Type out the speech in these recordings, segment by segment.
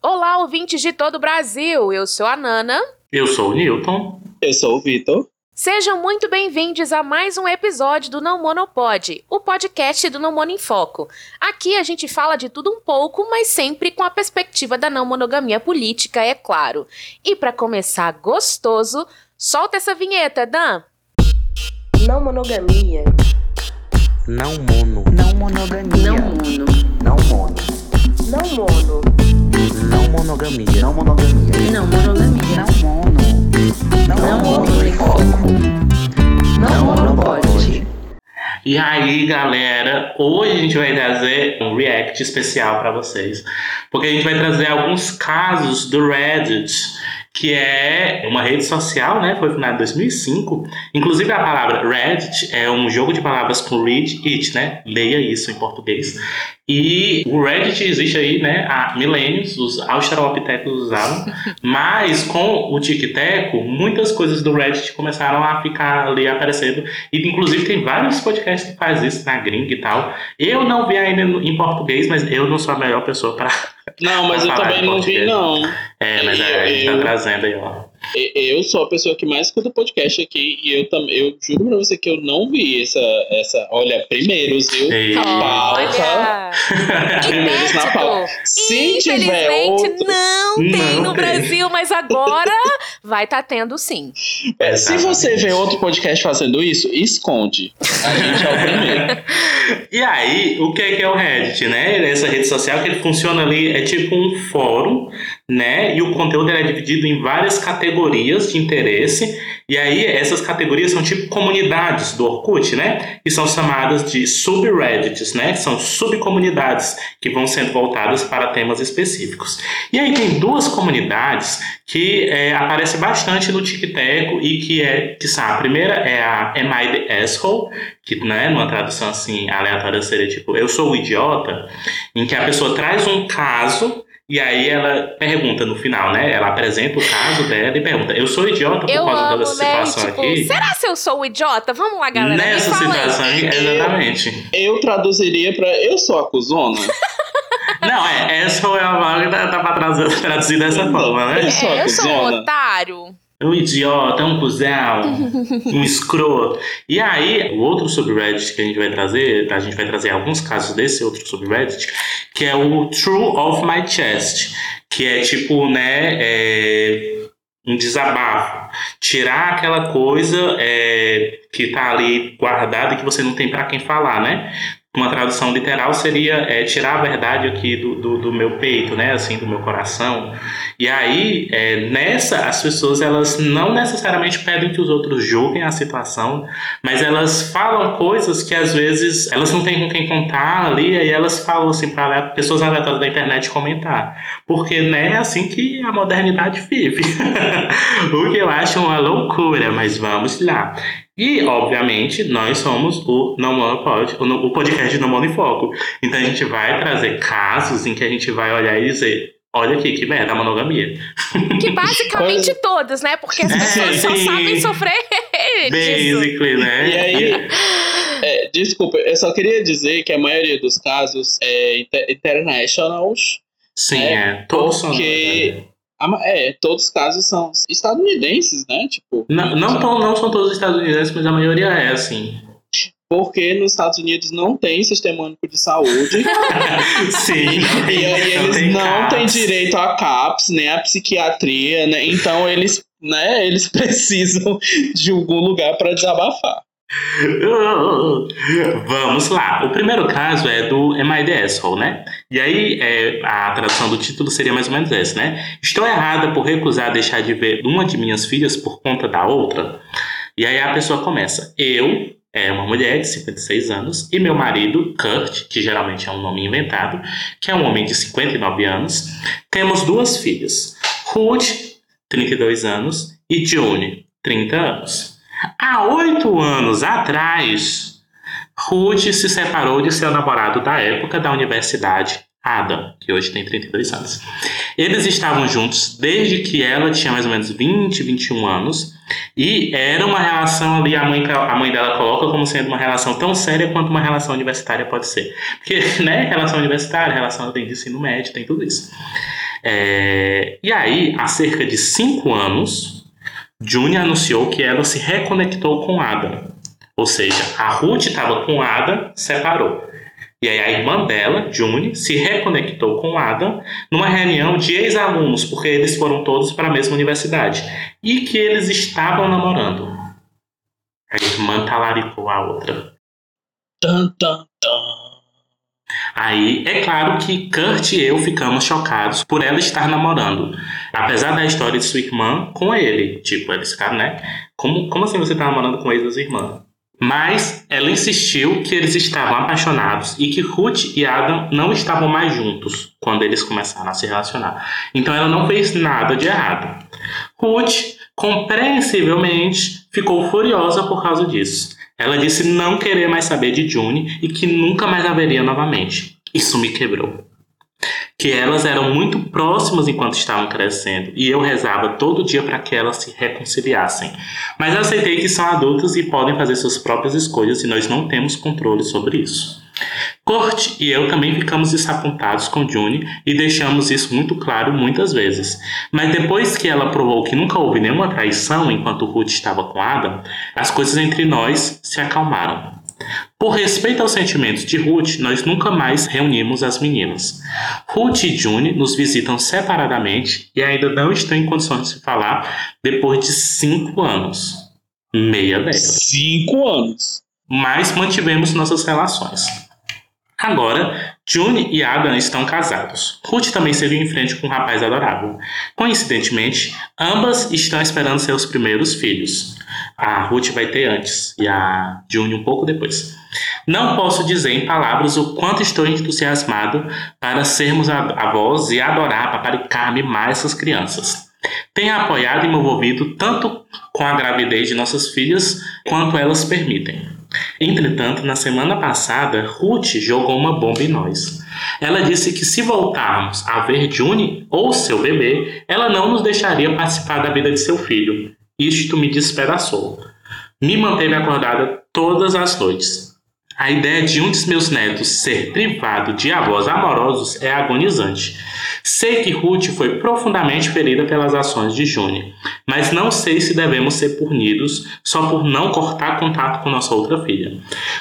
Olá, ouvintes de todo o Brasil. Eu sou a Nana. Eu sou o Newton. Eu sou o Vitor. Sejam muito bem-vindos a mais um episódio do Não Monopod, o podcast do Não Mono em Foco. Aqui a gente fala de tudo um pouco, mas sempre com a perspectiva da não monogamia política, é claro. E para começar gostoso, solta essa vinheta, Dan. Não monogamia. Não mono. Não monogamia. Não mono. Não mono. Não mono. Não monogamia. Não monogamia. Não monogamia. Não mono. Não, Não mono. mono em foco. Não monopode. E aí, galera, hoje a gente vai trazer um react especial para vocês, porque a gente vai trazer alguns casos do Reddit, que é uma rede social, né? Foi fundada em 2005. Inclusive a palavra Reddit é um jogo de palavras com read it, né? Leia isso em português. E o Reddit existe aí, né, há milênios, os australopitecos usavam, mas com o tic-teco, muitas coisas do Reddit começaram a ficar ali aparecendo, e inclusive tem vários podcasts que fazem isso na gringa e tal. Eu não vi ainda em português, mas eu não sou a melhor pessoa para Não, mas eu também não vi, não. É, mas a gente tá trazendo aí, ó. E- Eu sou a pessoa que mais escuta podcast aqui e eu também, eu juro pra você que eu não vi essa, essa olha, primeiros, viu? E- Olha! Primeiros na pauta. Se tiver Infelizmente outro, não tem Não no tem. Brasil, mas agora vai estar tendo sim. É, se você vê outro podcast fazendo isso, esconde. A gente é o primeiro. E aí, o que é, que é o Reddit, né? É Essa rede social que ele funciona ali, é tipo um fórum, né? E o conteúdo é dividido em várias categorias de interesse. E aí, essas categorias são tipo comunidades do Orkut, né? Que são chamadas de subreddits, né? São subcomunidades que vão sendo voltadas para temas específicos. E aí tem duas comunidades que é, aparecem bastante no TikTok e que é, que são, a primeira é a Am I the Asshole, que né, numa tradução assim aleatória seria tipo eu sou o idiota, em que a pessoa traz um caso e aí ela pergunta no final, né? Ela apresenta o caso dela e pergunta: Eu sou idiota por Eu causa amo, dessa né? situação Tipo, aqui? será se eu sou o idiota? Vamos lá, galera. Nessa fala aí. situação, exatamente. Eu traduziria pra eu sou a cuzona. Não, é, essa é a vaga que tá, tá pra trazer- traduzir dessa forma, né? Eu sou a É, eu sou um otário. Um idiota, um cuzão, um escroto. E aí, o outro subreddit que a gente vai trazer, a gente vai trazer alguns casos desse outro subreddit, que é o True of My Chest, que é tipo, né, é, um desabafo. Tirar aquela coisa é, que tá ali guardada e que você não tem para quem falar, né? Uma tradução literal seria é, tirar a verdade aqui do, do, do meu peito, né? Assim, do meu coração. E aí, é, nessa, as pessoas elas não necessariamente pedem que os outros julguem a situação, mas elas falam coisas que às vezes elas não têm com quem contar ali, aí elas falam assim para pessoas aleatórias da internet comentar. Porque né, é assim que a modernidade vive. o que eu acho uma loucura, mas vamos lá. E, obviamente, nós somos o Não Monopod, o, podcast Não Mono em Foco. Então a gente vai trazer casos em que a gente vai olhar e dizer. Olha aqui, que merda, a monogamia. Que basicamente todos, né? Porque as É, pessoas só sim. sabem sofrer disso. Basically, né? E aí, é, desculpa, eu só queria dizer que a maioria dos casos é inter internationals. Sim, É, é. Todos são. porque- ma- É, todos os casos são estadunidenses, né? Tipo, Não, não, tão- não são todos estadunidenses, mas a maioria é assim. porque nos Estados Unidos não tem sistema único de saúde. Sim, e aí eles tem não têm direito a CAPS, nem a psiquiatria, né? Então eles, né, eles precisam de algum lugar para desabafar. Vamos lá. O primeiro caso é do Am I the Asshole, né? E aí, é, a tradução do título seria mais ou menos essa, né? Estou errada por recusar deixar de ver uma de minhas filhas por conta da outra? E aí a pessoa começa. Eu, é uma mulher de 56 anos, e meu marido, Kurt, que geralmente é um nome inventado, que é um homem de 59 anos, temos duas filhas. Ruth, 32 anos, e June, 30 anos. Há oito anos atrás, Ruth se separou de seu namorado da época da universidade, Adam, que hoje tem 32 anos. Eles estavam juntos desde que ela tinha mais ou menos 20, 21 anos. E era uma relação ali, a mãe, a mãe dela coloca como sendo uma relação tão séria quanto uma relação universitária pode ser. Porque, né, relação universitária, relação de ensino médio, tem tudo isso. É, e aí, há cerca de cinco anos, June anunciou que ela se reconectou com Adam. Ou seja, a Ruth estava com Adam, separou. E aí a irmã dela, June, se reconectou com Adam numa reunião de ex-alunos, porque eles foram todos para a mesma universidade. E que eles estavam namorando. A irmã talaricou a outra. Tan, tan, tan. Aí, é claro que Kurt e eu ficamos chocados por ela estar namorando. Apesar da história de sua irmã com ele. Tipo, eles ficaram, né? Como, como assim você tá namorando com ex da sua irmã? Mas ela insistiu que eles estavam apaixonados e que Ruth e Adam não estavam mais juntos quando eles começaram a se relacionar. Então ela não fez nada de errado. Ruth, compreensivelmente, ficou furiosa por causa disso. Ela disse não querer mais saber de June e que nunca mais a veria novamente. Isso me quebrou. Que elas eram muito próximas enquanto estavam crescendo e eu rezava todo dia para que elas se reconciliassem. Mas aceitei que são adultas e podem fazer suas próprias escolhas e nós não temos controle sobre isso. Kurt e eu também ficamos desapontados com June e deixamos isso muito claro muitas vezes. Mas depois que ela provou que nunca houve nenhuma traição enquanto Ruth estava com Adam, as coisas entre nós se acalmaram. Por respeito aos sentimentos de Ruth, nós nunca mais reunimos as meninas. Ruth e June nos visitam separadamente e ainda não estão em condições de se falar depois de cinco anos. Meia década. Cinco anos. Mas mantivemos nossas relações. Agora, June e Adam estão casados. Ruth também seguiu em frente com um rapaz adorável. Coincidentemente, ambas estão esperando seus primeiros filhos. A Ruth vai ter antes e a June um pouco depois. Não posso dizer em palavras o quanto estou entusiasmado para sermos avós e adorar paparicar mimar essas crianças. Tenho apoiado e me envolvido tanto com a gravidez de nossas filhas quanto elas permitem. Entretanto, na semana passada, Ruth jogou uma bomba em nós. Ela disse que se voltarmos a ver June ou seu bebê, ela não nos deixaria participar da vida de seu filho. Isto me despedaçou. Me manteve acordada todas as noites. A ideia de um dos meus netos ser privado de avós amorosos é agonizante. Sei que Ruth foi profundamente ferida pelas ações de June, mas não sei se devemos ser punidos só por não cortar contato com nossa outra filha.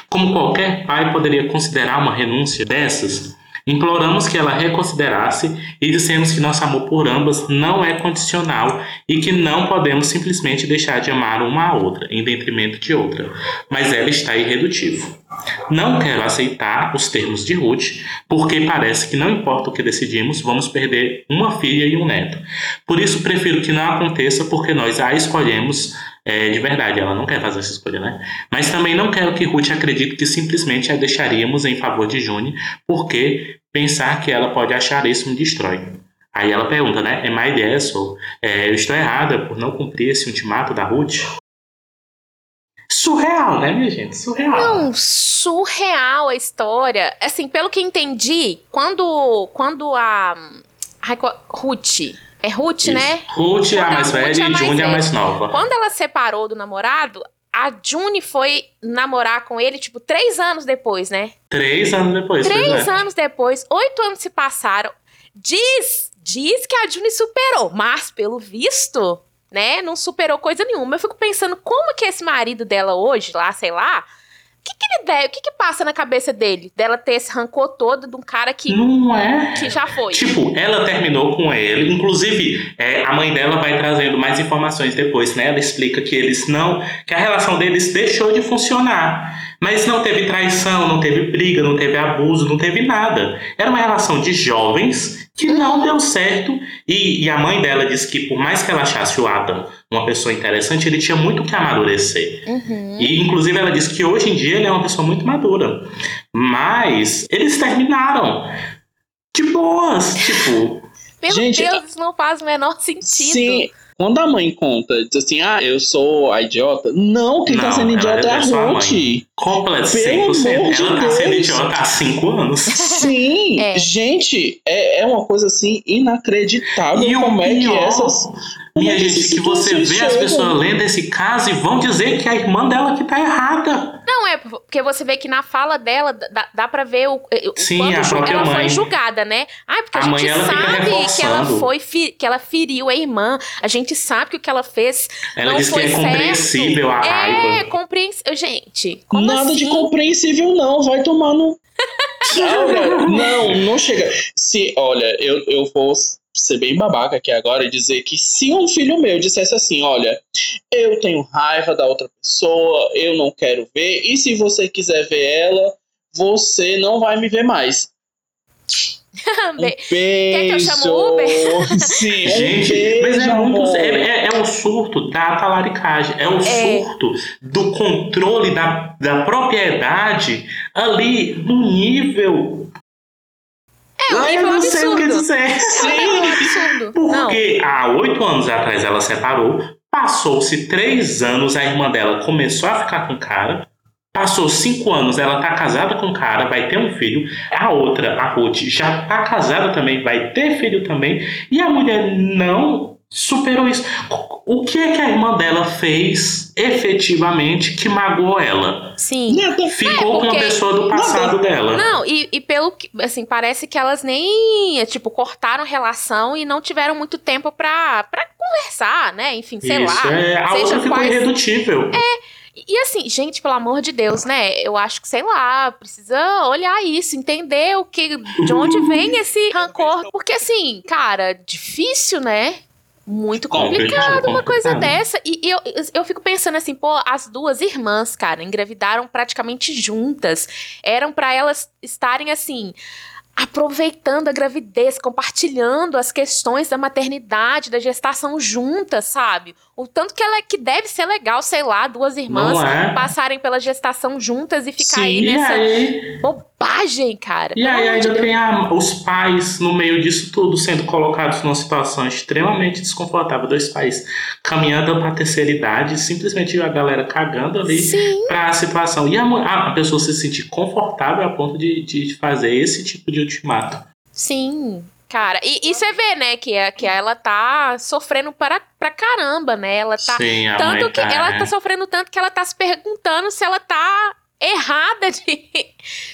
Como qualquer pai poderia considerar uma renúncia dessas, Imploramos que ela reconsiderasse e dissemos que nosso amor por ambas não é condicional e que não podemos simplesmente deixar de amar uma a outra em detrimento de outra, mas ela está irredutível. Não quero aceitar os termos de Ruth, porque parece que não importa o que decidimos, vamos perder uma filha e um neto. Por isso prefiro que não aconteça, porque nós a escolhemos é, de verdade, ela não quer fazer essa escolha, né? Mas também não quero que Ruth acredite que simplesmente a deixaríamos em favor de June, porque pensar que ela pode achar isso me destrói. Aí ela pergunta, né? É my ideia, é, eu estou errada por não cumprir esse ultimato da Ruth? Surreal, né, minha gente? Surreal. Não, surreal a história. Assim, pelo que entendi, quando, quando a Ruth é Ruth, Isso. né? Ruth é a mais velha e June é a mais nova. Quando ela separou do namorado, a June foi namorar com ele, tipo, três anos depois, né? Três anos depois. Três anos depois, oito anos se passaram. Diz, diz que a June superou, mas pelo visto, né, não superou coisa nenhuma. Eu fico pensando como que esse marido dela hoje, lá, sei lá, que, que ele deve, o que, que passa na cabeça dele? Dela ter esse rancor todo de um cara que. Não é? Que já foi. Tipo, ela terminou com ele. Inclusive, é, a mãe dela vai trazendo mais informações depois, né? Ela explica que eles não. que a relação deles deixou de funcionar. Mas não teve traição, não teve briga, não teve abuso, não teve nada. Era uma relação de jovens que não deu certo. E, e, a mãe dela disse que, por mais que ela achasse o Adam uma pessoa interessante, ele tinha muito que amadurecer. Uhum. E, inclusive, ela disse que hoje em dia ele é uma pessoa muito madura. Mas eles terminaram de boas. Tipo. Meu Gente, Deus, isso não faz o menor sentido. Sim. Quando a mãe conta, diz assim, ah, eu sou a idiota. Não, quem tá Não, sendo ela idiota é a é Ruth. Completo, Pelo 100%. amor de Ela tá sendo idiota há 5 anos. Sim, É. gente, é, é uma coisa assim inacreditável E o como é que essas. Minha é gente, que você vê as pessoas lendo esse caso e vão dizer que a irmã dela que tá errada. Não, é porque você vê que na fala dela dá, dá pra ver o, o Sim, quando ela foi mãe. julgada, né? Ah, porque a, A gente sabe que ela foi fi- que ela feriu a irmã. A gente sabe que o que ela fez Ela não diz que foi é certo. compreensível a É, raiva. compreensível. Gente, como Nada assim? de compreensível, não. Vai tomar no. Não, não chega. Se, olha, eu, eu vou ser bem babaca aqui agora e dizer que se um filho meu dissesse assim: olha, eu tenho raiva da outra pessoa, eu não quero ver, e se você quiser ver ela, você não vai me ver mais. Um Be- beijo. que eu chame o Uber? Sim, um Gente, beijo, mas é muito. É, é, é o surto da talaricagem, é o surto do controle da, da propriedade ali no nível. É Ah, nível eu não sei o que dizer. É nível absurdo. Não. Porque há oito anos atrás ela separou, passou-se três anos, a irmã dela começou a ficar com o cara, passou cinco anos, ela tá casada com o cara, vai ter um filho, a outra, a Ruth, já tá casada também, vai ter filho também, e a mulher não superou isso. O que é que a irmã dela fez efetivamente que magoou ela? Sim. Ficou com uma porque- pessoa do passado dela. Não, e, e pelo que, assim, parece que elas nem, tipo, cortaram relação e não tiveram muito tempo pra, pra conversar, né? Enfim, sei Isso, lá. é, a seja outra ficou quais- irredutível. E assim, gente, pelo amor de Deus, né? Eu acho que, sei lá, precisa olhar isso, entender o que, de onde vem esse rancor. Porque, assim, cara, difícil, né? Muito complicado uma coisa dessa. E eu, eu fico pensando assim, pô, as duas irmãs, cara, engravidaram praticamente juntas. Eram pra elas estarem assim. Aproveitando a gravidez, compartilhando as questões da maternidade, da gestação juntas, sabe? O tanto que ela que deve ser legal, sei lá, duas irmãs é? passarem pela gestação juntas e ficar aí Sim, e nessa aí, bobagem, cara. e aí ainda Deus. tem a- os pais no meio disso tudo sendo colocados numa situação extremamente desconfortável. Dois pais caminhando para a terceira idade, simplesmente a galera cagando ali para a situação. E a, a pessoa se sentir confortável a ponto de, de fazer esse tipo de ultimato. sim. Cara, e, e você vê, né, que, a- que ela tá sofrendo para, pra caramba, né? Ela tá. Sim, a tanto mãe que tá, ela é. tá sofrendo tanto que ela tá se perguntando se ela tá errada de,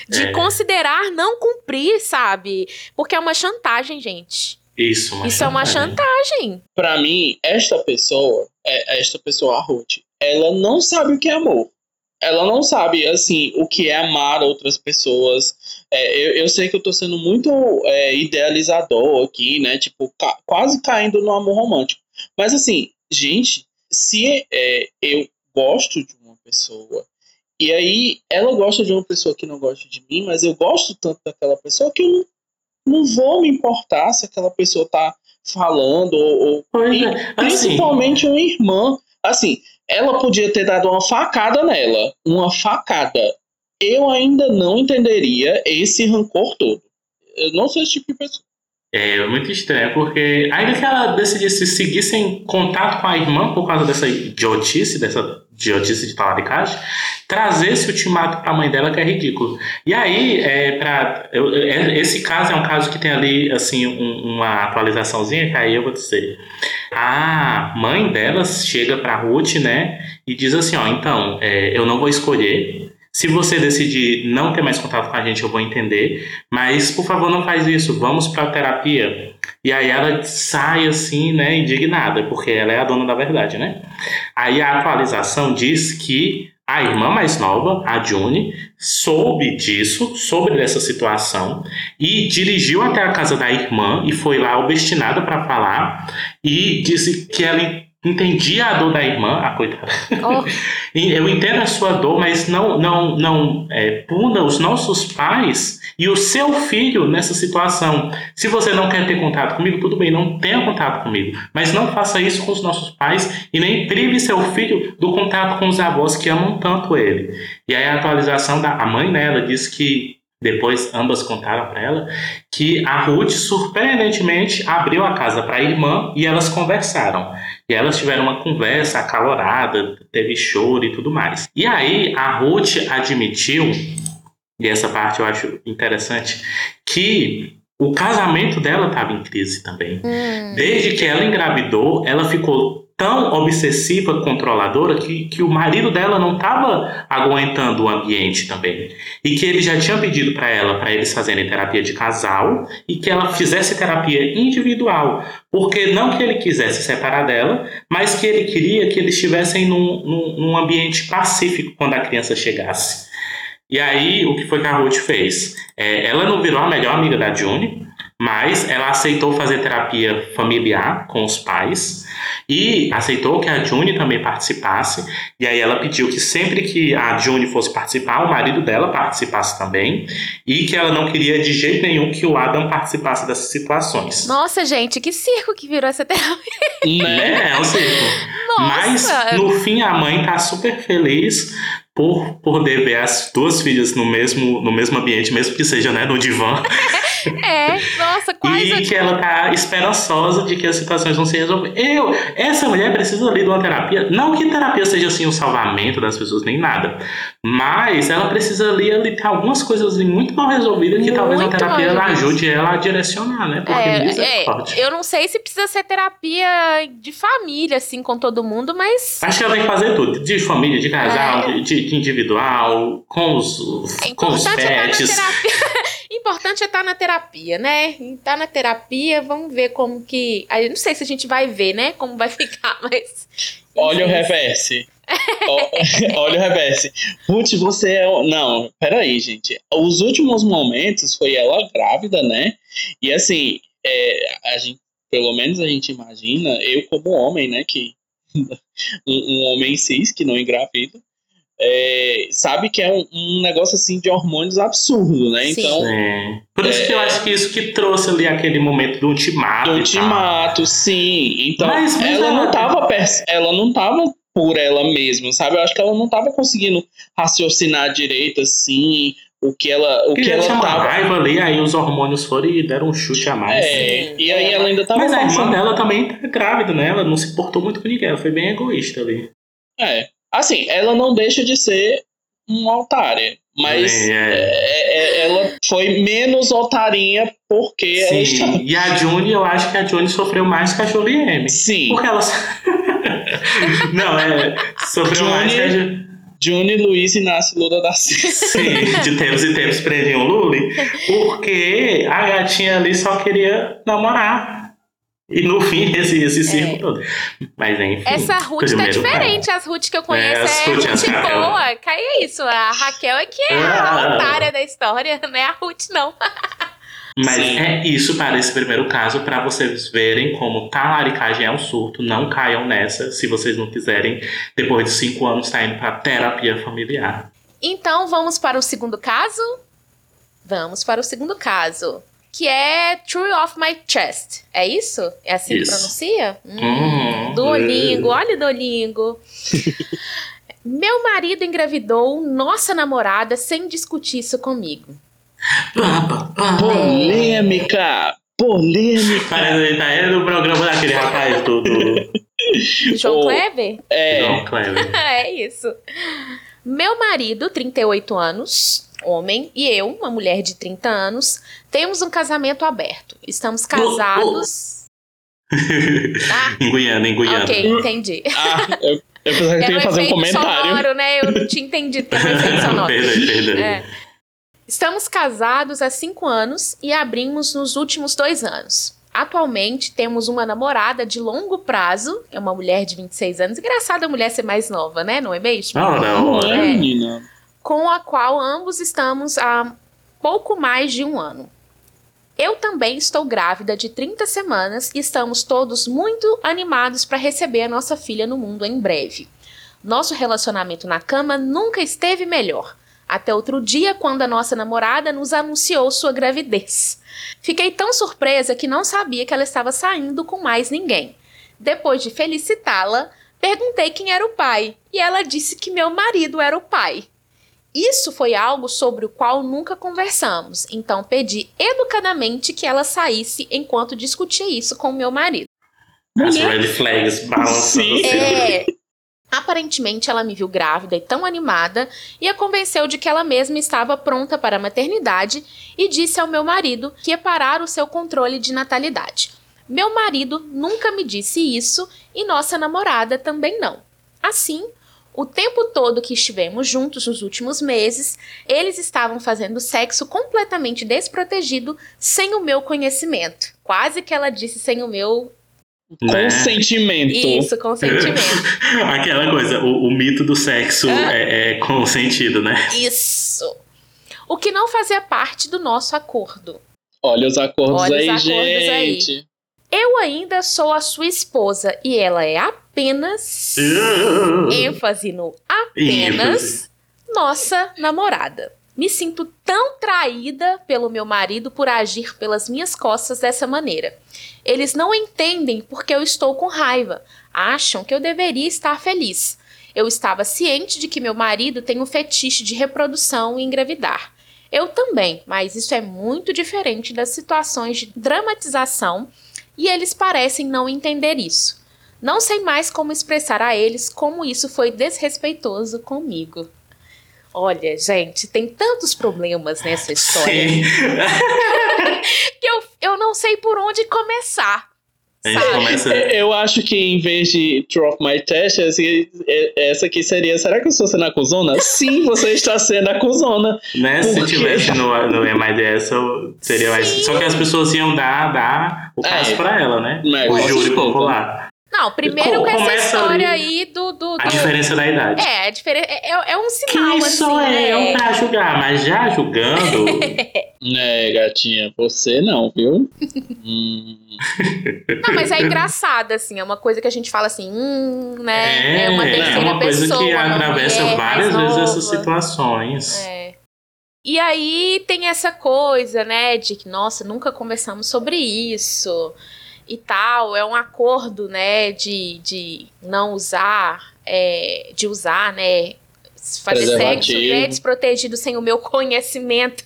de É. considerar não cumprir, sabe? Porque é uma chantagem, gente. Isso, uma Isso é uma chantagem. Pra mim, esta pessoa, é, esta pessoa, a Ruth, ela não sabe o que é amor. Ela não sabe, assim, o que é amar outras pessoas. É, eu, eu sei que eu tô sendo muito é, idealizador aqui, né? Tipo, ca- quase caindo no amor romântico. Mas, assim, gente, se é, eu gosto de uma pessoa e aí ela gosta de uma pessoa que não gosta de mim, mas eu gosto tanto daquela pessoa que eu não, não vou me importar se aquela pessoa tá falando ou, ou é, assim, principalmente uma irmã. Assim, ela podia ter dado uma facada nela. Uma facada. Eu ainda não entenderia esse rancor todo. Eu não sou esse tipo de pessoa. É muito estranho, porque ainda que ela decidisse seguir sem contato com a irmã por causa dessa idiotice, dessa idiotice de talaricagem, trazer esse ultimato pra mãe dela que é ridículo. E aí, é, pra, eu- é- esse caso é um caso que tem ali, assim, um- uma atualizaçãozinha, que aí eu vou dizer. A mãe dela chega pra Ruth, né, e diz assim, ó, então, é, eu não vou escolher, se você decidir não ter mais contato com a gente, eu vou entender. Mas, por favor, não faz isso. Vamos pra terapia. E aí ela sai assim, né, indignada, porque ela é a dona da verdade, né? Aí a atualização diz que a irmã mais nova, a June, soube disso, soube dessa situação e dirigiu até a casa da irmã e foi lá obstinada para falar e disse que ela entendia a dor da irmã, a coitada. Oh, Eu entendo a sua dor, mas não, não, não é, puna os nossos pais e o seu filho nessa situação. Se você não quer ter contato comigo, tudo bem, não tenha contato comigo. Mas não faça isso com os nossos pais e nem prive seu filho do contato com os avós que amam tanto ele. E aí a atualização da a mãe, né, ela disse que depois ambas contaram para ela que a Ruth surpreendentemente abriu a casa para a irmã e elas conversaram. E elas tiveram uma conversa acalorada, teve choro e tudo mais. E aí a Ruth admitiu, e essa parte eu acho interessante, que o casamento dela estava em crise também. Hum. Desde que ela engravidou, ela ficou tão obsessiva, controladora, que, que o marido dela não estava aguentando o ambiente também. E que ele já tinha pedido para ela, para eles fazerem terapia de casal, e que ela fizesse terapia individual. Porque não que ele quisesse separar dela, mas que ele queria que eles estivessem num, num, num ambiente pacífico quando a criança chegasse. E aí, o que foi que a Ruth fez? É, ela não virou a melhor amiga da June, mas ela aceitou fazer terapia familiar com os pais e aceitou que a June também participasse. E aí ela pediu que sempre que a June fosse participar, o marido dela participasse também e que ela não queria de jeito nenhum que o Adam participasse dessas situações. Nossa, gente, que circo que virou essa terapia. Né? É, é um circo. Nossa. Mas no fim a mãe tá super feliz por poder ver as duas filhas no mesmo, no mesmo ambiente, mesmo que seja né, no divã. É, nossa, quase. E que ela tá esperançosa de que as situações vão se resolver. Eu, essa mulher precisa ali de uma terapia. Não que terapia seja assim o salvamento das pessoas, nem nada. Mas ela precisa ali, ali ter algumas coisas ali muito mal resolvidas que talvez a Muito terapia ela ajude ela a direcionar, né? Porque É, é, eu não sei se precisa ser terapia de família, assim, com todo mundo, mas Acho que ela tem que fazer tudo, de família, de casal, É. de, de- individual, com os, é com os na pets. importante é estar na terapia, né? Estar na terapia, vamos ver como que. Eu não sei se a gente vai ver, né? Como vai ficar, mas. Olha o reverse. Olha o reverse. Ruth, você é. Não, peraí, gente. Os últimos momentos foi ela grávida, né? E assim, é, a gente, pelo menos a gente imagina, eu como homem, né? Que um, um homem cis que não engravida. É, sabe que é um, um negócio assim de hormônios absurdo, né? Sim. Então, É. Por isso que eu acho que isso que trouxe ali aquele momento do ultimato. do ultimato, sim. Então, Mas, mas ela ela- não tava ela não tava por ela mesma, sabe? Eu acho que ela não tava conseguindo raciocinar direito assim, o que ela o Porque que ela ela tinha uma tava raiva ali, aí os hormônios foram e deram um chute a mais. É, e aí ela ainda tava Mas a irmã dela também tá grávida, né? Ela não se portou muito com ninguém, ela foi bem egoísta ali. É. Assim, ela não deixa de ser uma otária, mas É, é. é, é, ela foi menos otarinha porque ela estava... Sim. E a June, eu acho que a June sofreu mais que a Julie M. Sim, Porque ela. não, é. Sofreu Johnny- mais que a Ju- Juni, Luiz, Inácio, Lula da Silva. Sim, de tempos e tempos prendiam o Lully. Porque a gatinha ali só queria namorar. E no fim, esse, esse circo É. todo. Mas enfim. Essa Ruth tá diferente. As Ruth que eu conheço É, é, Ruth, Ruth Raquel. boa. Cai é isso. A Raquel é que é a Ah. otária da história, não é a Ruth, não. Mas Sim. é isso para esse primeiro caso, para vocês verem como talaricagem é um surto. Não caiam nessa, se vocês não quiserem, depois de cinco anos, tá indo para terapia familiar. Então vamos para o segundo caso? Vamos para o segundo caso. Que é True of My Chest. É isso? É assim que Isso. pronuncia? Hum, Hum, Duolingo, olha o Duolingo. Meu marido engravidou nossa namorada sem discutir isso comigo. Polêmica! Polêmica! Parece que tá é do programa daquele rapaz do, do João Oh. Kleber? É, João Kleber. é isso. Meu marido, 38 anos, homem, e eu, uma mulher de 30 anos, temos um casamento aberto. Estamos casados. Ah, Em Guiana, em Guiana. ok, entendi. ah, eu, eu pensava que um ia fazer um efeito comentário. sonoro, né? Eu não tinha entendido que era um efeito sonoro. Perdão, perdão. É. Estamos casados há cinco anos e abrimos nos últimos dois anos. Atualmente temos uma namorada de longo prazo, é uma mulher de 26 anos. Engraçado a mulher ser mais nova, né? Não é mesmo? Não, Não não. é, É. menina? Com a qual ambos estamos há pouco mais de um ano. Eu também estou grávida de 30 semanas e estamos todos muito animados para receber a nossa filha no mundo em breve. Nosso relacionamento na cama nunca esteve melhor. Até outro dia, quando a nossa namorada nos anunciou sua gravidez. Fiquei tão surpresa que não sabia que ela estava saindo com mais ninguém. Depois de felicitá-la, perguntei quem era o pai e ela disse que meu marido era o pai. Isso foi algo sobre o qual nunca conversamos, então pedi educadamente que ela saísse enquanto discutia isso com meu marido. As red flags balançando. Sim. assim. É. Aparentemente, ela me viu grávida e tão animada e a convenceu de que ela mesma estava pronta para a maternidade e disse ao meu marido que ia parar o seu controle de natalidade. Meu marido nunca me disse isso e nossa namorada também não. Assim, o tempo todo que estivemos juntos nos últimos meses, eles estavam fazendo sexo completamente desprotegido, sem o meu conhecimento. Quase que ela disse sem o meu. Né? Consentimento. Isso, consentimento. Aquela coisa, o, o mito do sexo Ah. é, é consentido, né? Isso. O que não fazia parte do nosso acordo. Olha os acordos Olha os aí, acordos aí. gente. Eu ainda sou a sua esposa e ela é apenas. ênfase no apenas. nossa namorada. Me sinto tão traída pelo meu marido por agir pelas minhas costas dessa maneira. Eles não entendem porque eu estou com raiva. Acham que eu deveria estar feliz. Eu estava ciente de que meu marido tem um fetiche de reprodução e engravidar. Eu também, mas isso é muito diferente das situações de dramatização e eles parecem não entender isso. Não sei mais como expressar a eles como isso foi desrespeitoso comigo. Olha, gente, tem tantos problemas nessa história Sim. que eu, eu não sei por onde começar. Começa. Eu acho que em vez de of My Test, esse- essa aqui seria: será que eu estou sendo acusona? Sim, você está sendo acusona. Né? Se Por quê? tivesse no, no MIDS, eu seria mais. Sim. Só que as pessoas iam dar, dar o caso É. pra ela, né? Mas, o júri popular. Não, primeiro Co- com essa começa história ali aí do. do, A do- diferença da idade. É, a diferen- é, é- é um sinal, Quem assim. sou eu né? pra julgar? Mas já julgando. É, gatinha, você não, viu? Hum, Não, mas é engraçado, assim. É uma coisa que a gente fala assim, hum, né? É, uma é terceira uma coisa pessoa. que uma atravessa mulher várias vezes essas situações. É. E aí tem essa coisa, né, de que, nossa, nunca conversamos sobre isso e tal. É um acordo, né, de, de não usar, é, de usar, né, fazer sexo né, desprotegido sem o meu conhecimento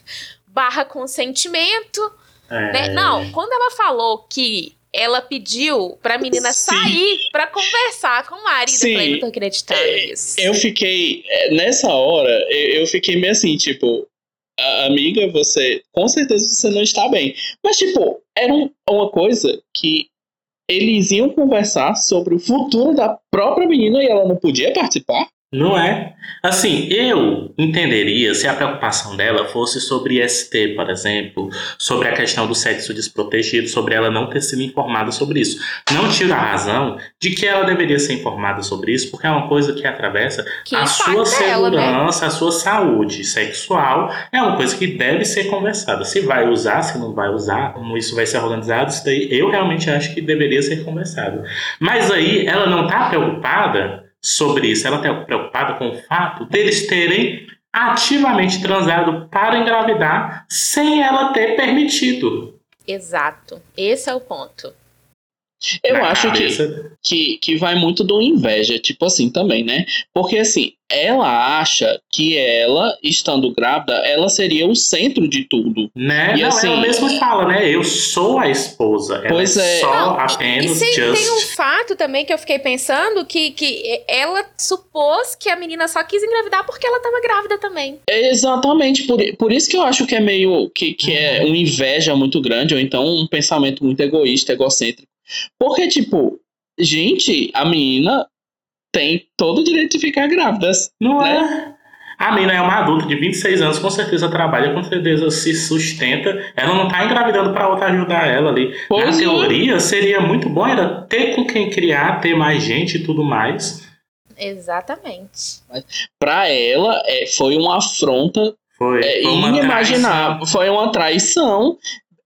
barra consentimento, É. né? Não, quando ela falou que ela pediu pra menina Sim. sair pra conversar com o marido, Sim. eu falei, não tô acreditando É, nisso. eu fiquei. é, Nessa hora, eu fiquei meio assim, tipo. "A- Amiga, você. Com certeza você não está bem. Mas, tipo, era um- uma coisa que eles iam conversar sobre o futuro da própria menina e ela não podia participar. Não é? Assim, eu entenderia se a preocupação dela fosse sobre ST, por exemplo, sobre a questão do sexo desprotegido, sobre ela não ter sido informada sobre isso. Não tiro a razão de que ela deveria ser informada sobre isso, porque é uma coisa que atravessa Que a sua impacta ela, né? segurança, a sua saúde sexual, é uma coisa que deve ser conversada. Se vai usar, se não vai usar, como isso vai ser organizado, isso daí eu realmente acho que deveria ser conversado. Mas aí ela não está preocupada sobre isso, ela está preocupada com o fato deles terem ativamente transado para engravidar sem ela ter permitido. Exato. Esse é o ponto. Eu Na acho que, cabeça. que, que vai muito do inveja, tipo assim, também, né? Porque assim, ela acha que ela, estando grávida, ela seria o centro de tudo. Né? E não, assim- ela mesma fala, né? Eu sou a esposa. Ela Pois é é. só Não, apenas E just. tem um fato também que eu fiquei pensando que, que ela supôs que a menina só quis engravidar porque ela tava grávida também. É Exatamente, por, por isso que eu acho que é meio. que, que é uma inveja muito grande, ou então um pensamento muito egoísta, egocêntrico. Porque, tipo, gente, a menina tem todo o direito de ficar grávida. Não né? é? A menina é uma adulta de 26 anos, com certeza trabalha, com certeza se sustenta. Ela não tá engravidando pra outra ajudar ela ali. Pois Na é. teoria, seria muito bom ela ter com quem criar, ter mais gente e tudo mais. Exatamente. Pra ela, é, foi uma afronta Foi, é, foi uma inimaginável. traição. Foi uma traição.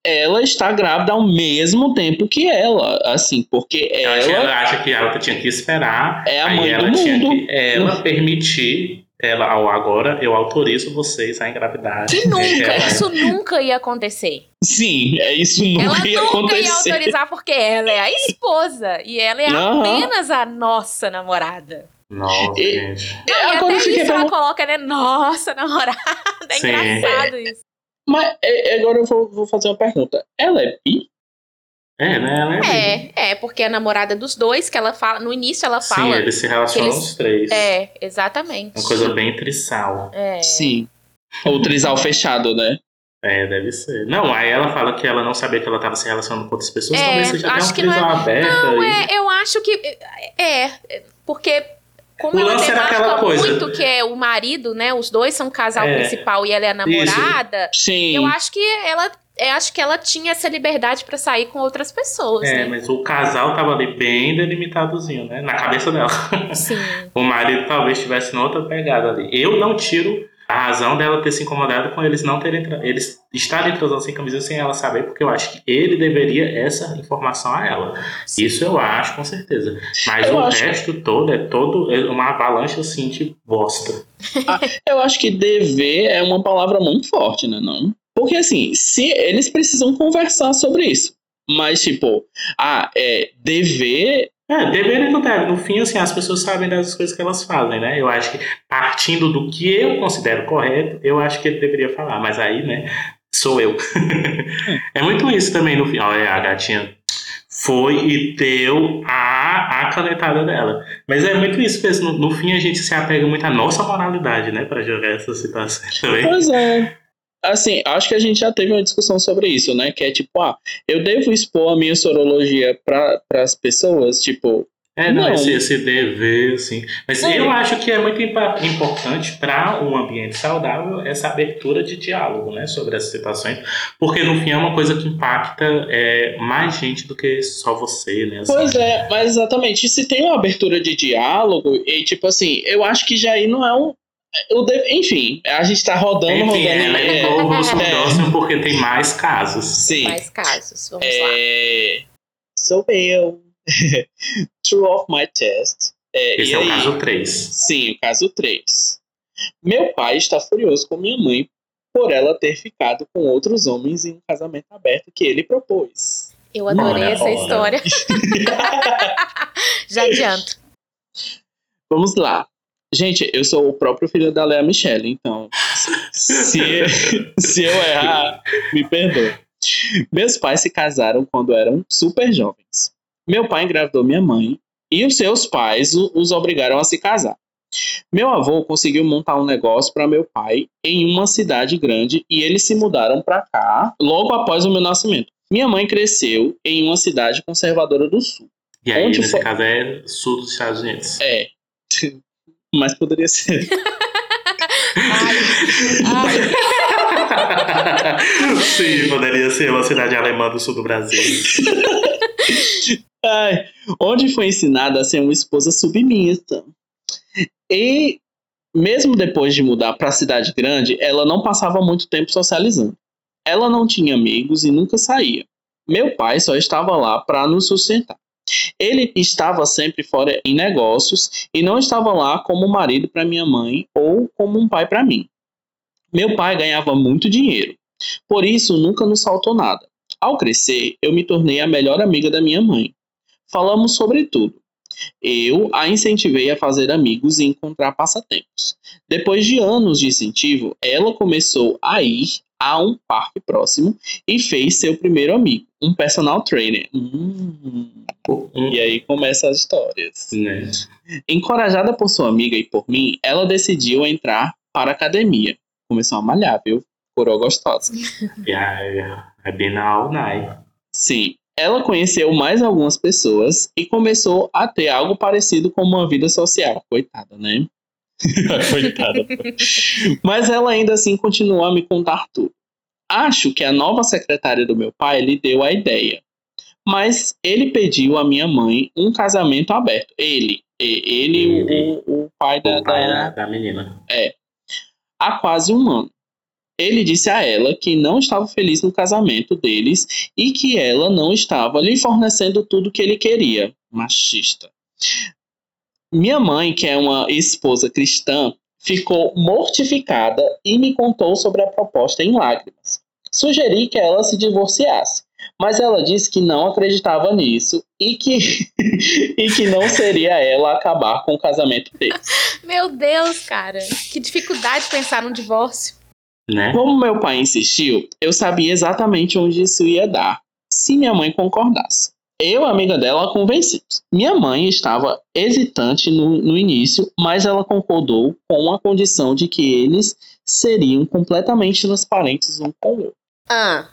Ela está grávida ao mesmo tempo que ela, assim, porque que ela ela acha que ela tinha que esperar. é a aí mãe ela do tinha mundo. que ela permitir. Ela, agora, eu autorizo vocês a engravidar. Que nunca, Ela- isso nunca ia acontecer. Sim, é isso nunca ela ia nunca ia acontecer. autorizar porque ela é a esposa e ela é Aham. apenas a nossa namorada. Nossa, E- gente. Não, e até isso ela perguntando- coloca, né? Nossa, namorada. É Sim. engraçado isso. Mas é, agora eu vou, vou fazer uma pergunta. Ela é bi? É, né? Ela é. É, é, porque é a namorada dos dois, que ela fala. No início ela Sim, fala. eles se relacionam eles- os três. É, exatamente. Uma coisa bem trissal. É. Sim. Ou trisal fechado, né? É, deve ser. Não, aí ela fala que ela não sabia que ela tava se relacionando com outras pessoas. É, Talvez seja até acho um que não é- trisal aberto. Não, aí. é, eu acho que. É, é, porque. Como O ela lance era demarca aquela coisa- muito que é o marido, né? Os dois são o casal É. principal e ela é a namorada. Sim. Eu acho que ela. Eu acho que ela tinha essa liberdade pra sair com outras pessoas, É, né? mas o casal tava ali bem delimitadozinho, né? Na cabeça dela. Sim. O marido talvez estivesse noutra pegada ali. Eu não tiro a razão dela ter se incomodado com eles não terem eles estarem transando sem camisa sem ela saber, porque eu acho que ele deveria essa informação a ela. Isso eu acho, com certeza. Mas Eu o resto todo é todo é uma avalanche assim de bosta. Eu acho que dever é uma palavra muito forte, né? Não? Porque assim, se eles precisam conversar sobre isso. Mas, tipo, ah, é, dever. É, deveria não deve. No fim, assim, as pessoas sabem das coisas que elas fazem, né? Eu acho que partindo do que eu considero correto, eu acho que ele deveria falar. Mas aí, né, sou eu. é muito isso também no fim. Olha, a gatinha foi e deu a, a canetada dela. Mas é muito isso. No, no fim, a gente se apega muito à nossa moralidade, né? Pra jogar essa situação também. Pois é. Assim, acho que a gente já teve uma discussão sobre isso, né? Que é tipo, ah, eu devo expor a minha sorologia para as pessoas, tipo, É, não, Não. Esse, esse dever, assim. Mas É. eu acho que é muito importante para um ambiente saudável essa abertura de diálogo, né, sobre essas situações, porque no fim é uma coisa que impacta é, mais gente do que só você, né? assim. Pois é, mas exatamente. Se tem uma abertura de diálogo, e tipo assim, eu acho que já aí não é um. O de- Enfim, a gente tá rodando, Enfim, rodando. ela é é, novo no é. próximo porque tem mais casos. Sim. Mais casos. Vamos lá. É... Sou eu. True of my test. É, Esse e é o aí? caso 3. Sim, o caso 3. Meu pai está furioso com minha mãe por ela ter ficado com outros homens em um casamento aberto que ele propôs. Eu adorei essa ora. história. Já adianto. Vamos lá. Gente, eu sou o próprio filho da Lea Michelle, então se, se eu errar, me perdoe. Meus pais se casaram quando eram super jovens. Meu pai engravidou minha mãe e os seus pais os obrigaram a se casar. Meu avô conseguiu montar um negócio para meu pai em uma cidade grande e eles se mudaram para cá logo após o meu nascimento. Minha mãe cresceu em uma cidade conservadora do sul. E aí, Onde nesse foi? caso, é sul dos Estados Unidos. É. Mas poderia ser. Ai, ai, Sim, poderia ser uma cidade alemã do sul do Brasil. Ai, onde foi ensinada a ser uma esposa submissa. E mesmo depois de mudar para a cidade grande, ela não passava muito tempo socializando. Ela não tinha amigos e nunca saía. Meu pai só estava lá para nos sustentar. Ele estava sempre fora em negócios e não estava lá como marido para minha mãe ou como um pai para mim. Meu pai ganhava muito dinheiro, por isso nunca nos faltou nada. Ao crescer, eu me tornei a melhor amiga da minha mãe. Falamos sobre tudo. Eu a incentivei a fazer amigos e encontrar passatempos. Depois de anos de incentivo, ela começou a ir a um parque próximo e fez seu primeiro amigo, um personal trainer. Hum, e aí começam as histórias. Né? Encorajada por sua amiga e por mim, ela decidiu entrar para a academia. Começou a malhar, viu? Coroa gostosa. É bem na all night. Sim. Ela conheceu mais algumas pessoas e começou a ter algo parecido com uma vida social. Coitada, né? Coitada. Mas ela ainda assim continuou a me contar tudo. Acho que a nova secretária do meu pai lhe deu a ideia. Mas ele pediu à minha mãe um casamento aberto. Ele. e- Ele, Ele. O, o pai da, O pai da- da, da menina. há quase um ano. Ele disse a ela que não estava feliz no casamento deles e que ela não estava lhe fornecendo tudo que ele queria. Machista. Minha mãe, que é uma esposa cristã, ficou mortificada e me contou sobre a proposta em lágrimas. Sugeri que ela se divorciasse, Mas ela disse que não acreditava nisso e que, e que não seria ela acabar com o casamento deles. Meu Deus, cara. Que dificuldade pensar num divórcio. Né? Como meu pai insistiu, eu sabia exatamente onde isso ia dar, se minha mãe concordasse. Eu, amiga dela, a convencemos. Minha mãe estava hesitante no, no início, mas ela concordou com a condição de que eles seriam completamente transparentes um com o outro. Ah.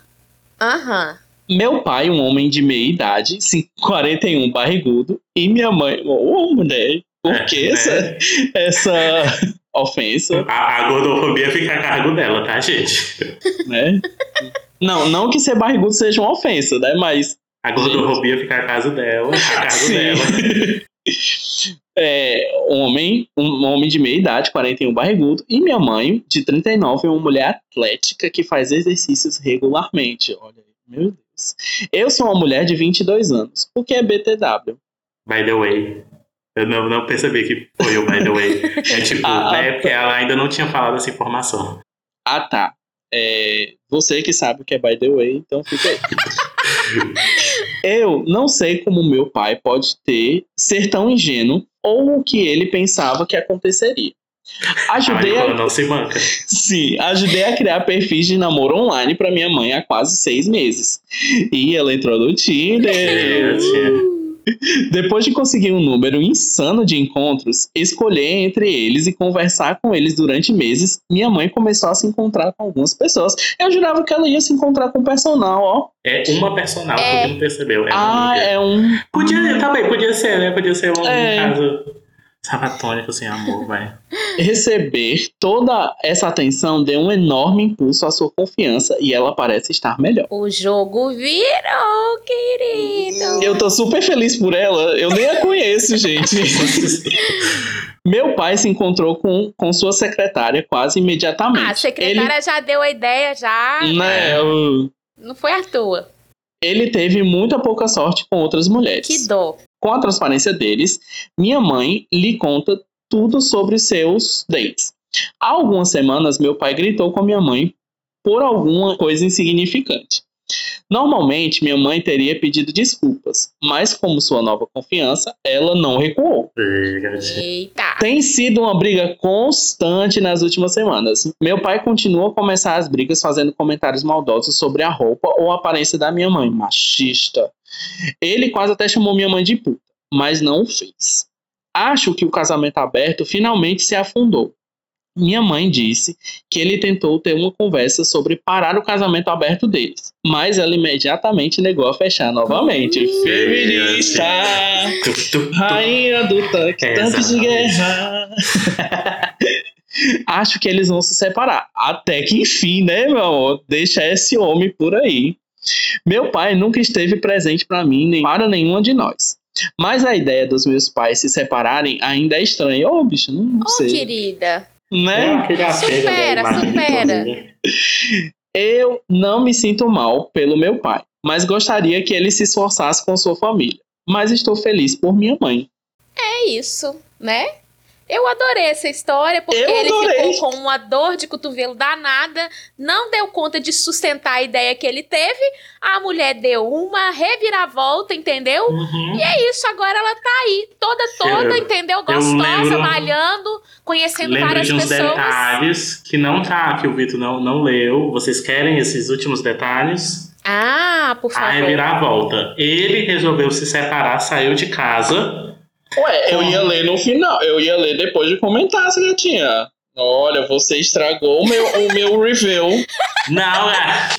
Aham. Meu pai, um homem de meia idade, sim, 41 barrigudo, e minha mãe, ô mulher, por que É, essa, né? essa ofensa, A, a gordofobia fica a cargo dela, tá, gente? né? Não, não que ser barrigudo seja uma ofensa, né? Mas A gordofobia fica a caso dela, a cargo Sim. dela. é, homem, um homem de meia idade, 41 barrigudo, e minha mãe, de 39, é uma mulher atlética que faz exercícios regularmente. Olha, aí, meu Deus. Eu sou uma mulher de 22 anos. O que é BTW? By the way. Eu não, não percebi que foi o by the way. É tipo, Ah, ah, Porque ela ainda não tinha falado essa informação. Ah, tá. É, você que sabe o que é by the way, então fica aí. Eu não sei como meu pai pode ter ser tão ingênuo ou o que ele pensava que aconteceria. Ajudei a não se manca. Sim, ajudei a criar perfis de namoro online para minha mãe há quase seis meses. E ela entrou no Tinder. Gente, Depois de conseguir um número insano de encontros, escolher entre eles e conversar com eles durante meses, minha mãe começou a se encontrar com algumas pessoas. Eu jurava que ela ia se encontrar com o personal, ó. É uma personal, É. tu não percebeu. É Ah, amiga. é um. Podia, também, podia ser, né? Podia ser um É. caso sabatônico, assim, amor, vai. Receber toda essa atenção deu um enorme impulso à sua confiança e ela parece estar melhor. O jogo virou, querido. Eu tô super feliz por ela. Eu nem a conheço, gente. Meu pai se encontrou com, com sua secretária quase imediatamente. Ah, a secretária já deu a ideia, já. Ele, né, o- Não foi à toa. ele teve muita pouca sorte com outras mulheres. Que dó. Com a transparência deles, minha mãe lhe conta tudo sobre seus dates. Há algumas semanas, meu pai gritou com minha mãe por alguma coisa insignificante. Normalmente, minha mãe teria pedido desculpas, mas como sua nova confiança, ela não recuou. Eita. Tem sido uma briga constante nas últimas semanas. Meu pai continua a começar as brigas fazendo comentários maldosos sobre a roupa ou a aparência da minha mãe, machista. Ele quase até chamou minha mãe de puta, mas não o fez. Acho que o casamento aberto finalmente se afundou. Minha mãe disse que ele tentou ter uma conversa sobre parar o casamento aberto deles, mas ela imediatamente negou a fechar novamente. Hum. Feminista! Tu, tu, tu. Rainha do tanque, É, tanque de guerra. Acho que eles vão se separar. Até que enfim, né, meu amor? Deixa esse homem por aí. Meu pai nunca esteve presente para mim nem para nenhuma de nós. Mas a ideia dos meus pais se separarem ainda é estranha. Ô, bicho, não Ô, sei. querida. É Né? Supera, supera. Eu não me sinto mal pelo meu pai, mas gostaria que ele se esforçasse com sua família. Mas estou feliz por minha mãe. É isso, né? Eu adorei essa história, porque ele ficou com uma dor de cotovelo danada, não deu conta de sustentar a ideia que ele teve, a mulher deu uma reviravolta, entendeu? Uhum. E é isso, agora ela tá aí, toda, toda, Eu- entendeu? Gostosa, lembro- malhando, conhecendo Lembro várias de uns pessoas. detalhes que não tá, que o Vitor não, não leu. Vocês querem esses últimos detalhes? Ah, por A favor. reviravolta. Ele resolveu se separar, saiu de casa. Ué, eu ia ler no final, eu ia ler depois de comentar, gatinha. Olha, você estragou o meu, o meu review. Não, é.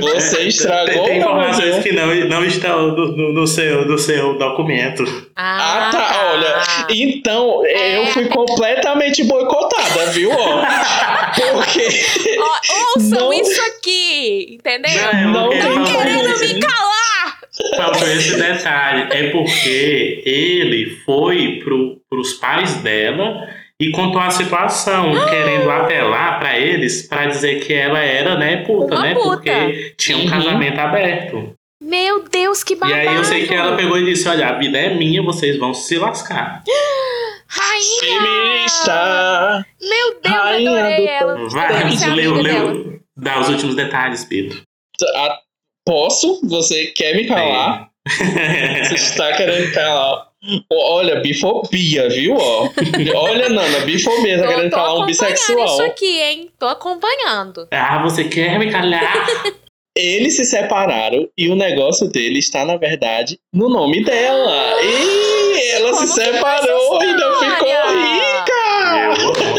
Você estragou Tem, tem o informações review. que não, não estão no, no- no seu, no seu documento. Ah, tá, olha. Então, eu fui completamente boicotada, viu? Porque Ó, ouçam Não. isso aqui, entendeu? Não tem faltou querendo me calar! Faltou esse detalhe. É porque ele foi pro, pros pais dela e contou a situação, Ah! querendo apelar pra eles pra dizer que ela era, né, puta, Uma né? puta. Porque tinha um Uhum. casamento aberto. Meu Deus, que E babado! aí eu sei que ela pegou e disse: Olha, a vida é minha, vocês vão se lascar. Rainha! feminista. Meu Deus, Rainha adorei do ela. Vai, ser leu, leu. Dá os últimos detalhes, Pedro. A- Posso? Você quer me calar? Você está querendo calar. Olha, bifobia, viu? Ó. Olha, Nana, bifobia, tá querendo tô falar um acompanhando bissexual. isso aqui, hein? Tô acompanhando. ah, você quer me calhar? Eles se separaram e o negócio dele está, na verdade, no nome dela. E ela Como se separou e ainda ficou rica! Eu amo. Ela vai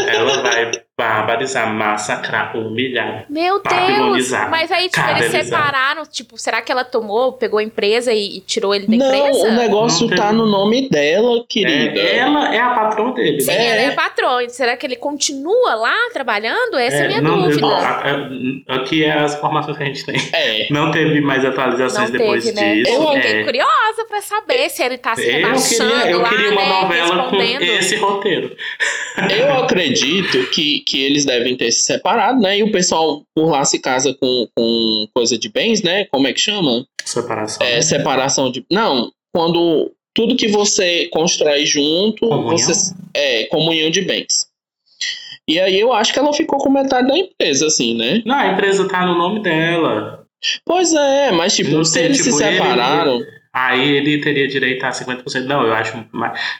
barbarizar, massacrar, humilhar. Meu Deus! Mas aí, tipo, eles separaram. Tipo, será que ela tomou, pegou a empresa e, e tirou ele da Não, empresa? o negócio Não tá teve. no nome dela, querida. É, ela é a patroa dele. Sim, É. ela é patrão. Será que ele continua lá trabalhando? Essa é, a É, minha não, dúvida. a- a- Aqui é as informações que a gente tem. É. Não teve mais atualizações Não depois teve, né? disso. Eu é. fiquei curiosa pra saber se ele tá se Eu rebaixando queria, eu lá, queria uma né? novela com esse roteiro. Eu acredito que, que eles devem ter se separado, né? E o pessoal por lá se casa com, com coisa de bens, né? Como é que chama? Separação. É, separação de. Não, quando tudo que você constrói junto, Comunhão? você. É, comunhão de bens. E aí eu acho que ela ficou com metade da empresa, assim, né? Não, a empresa tá no nome dela. Pois é, mas tipo, Não se tem, eles tipo, se ele- separaram. Aí ele teria direito a 50%. Não, eu acho.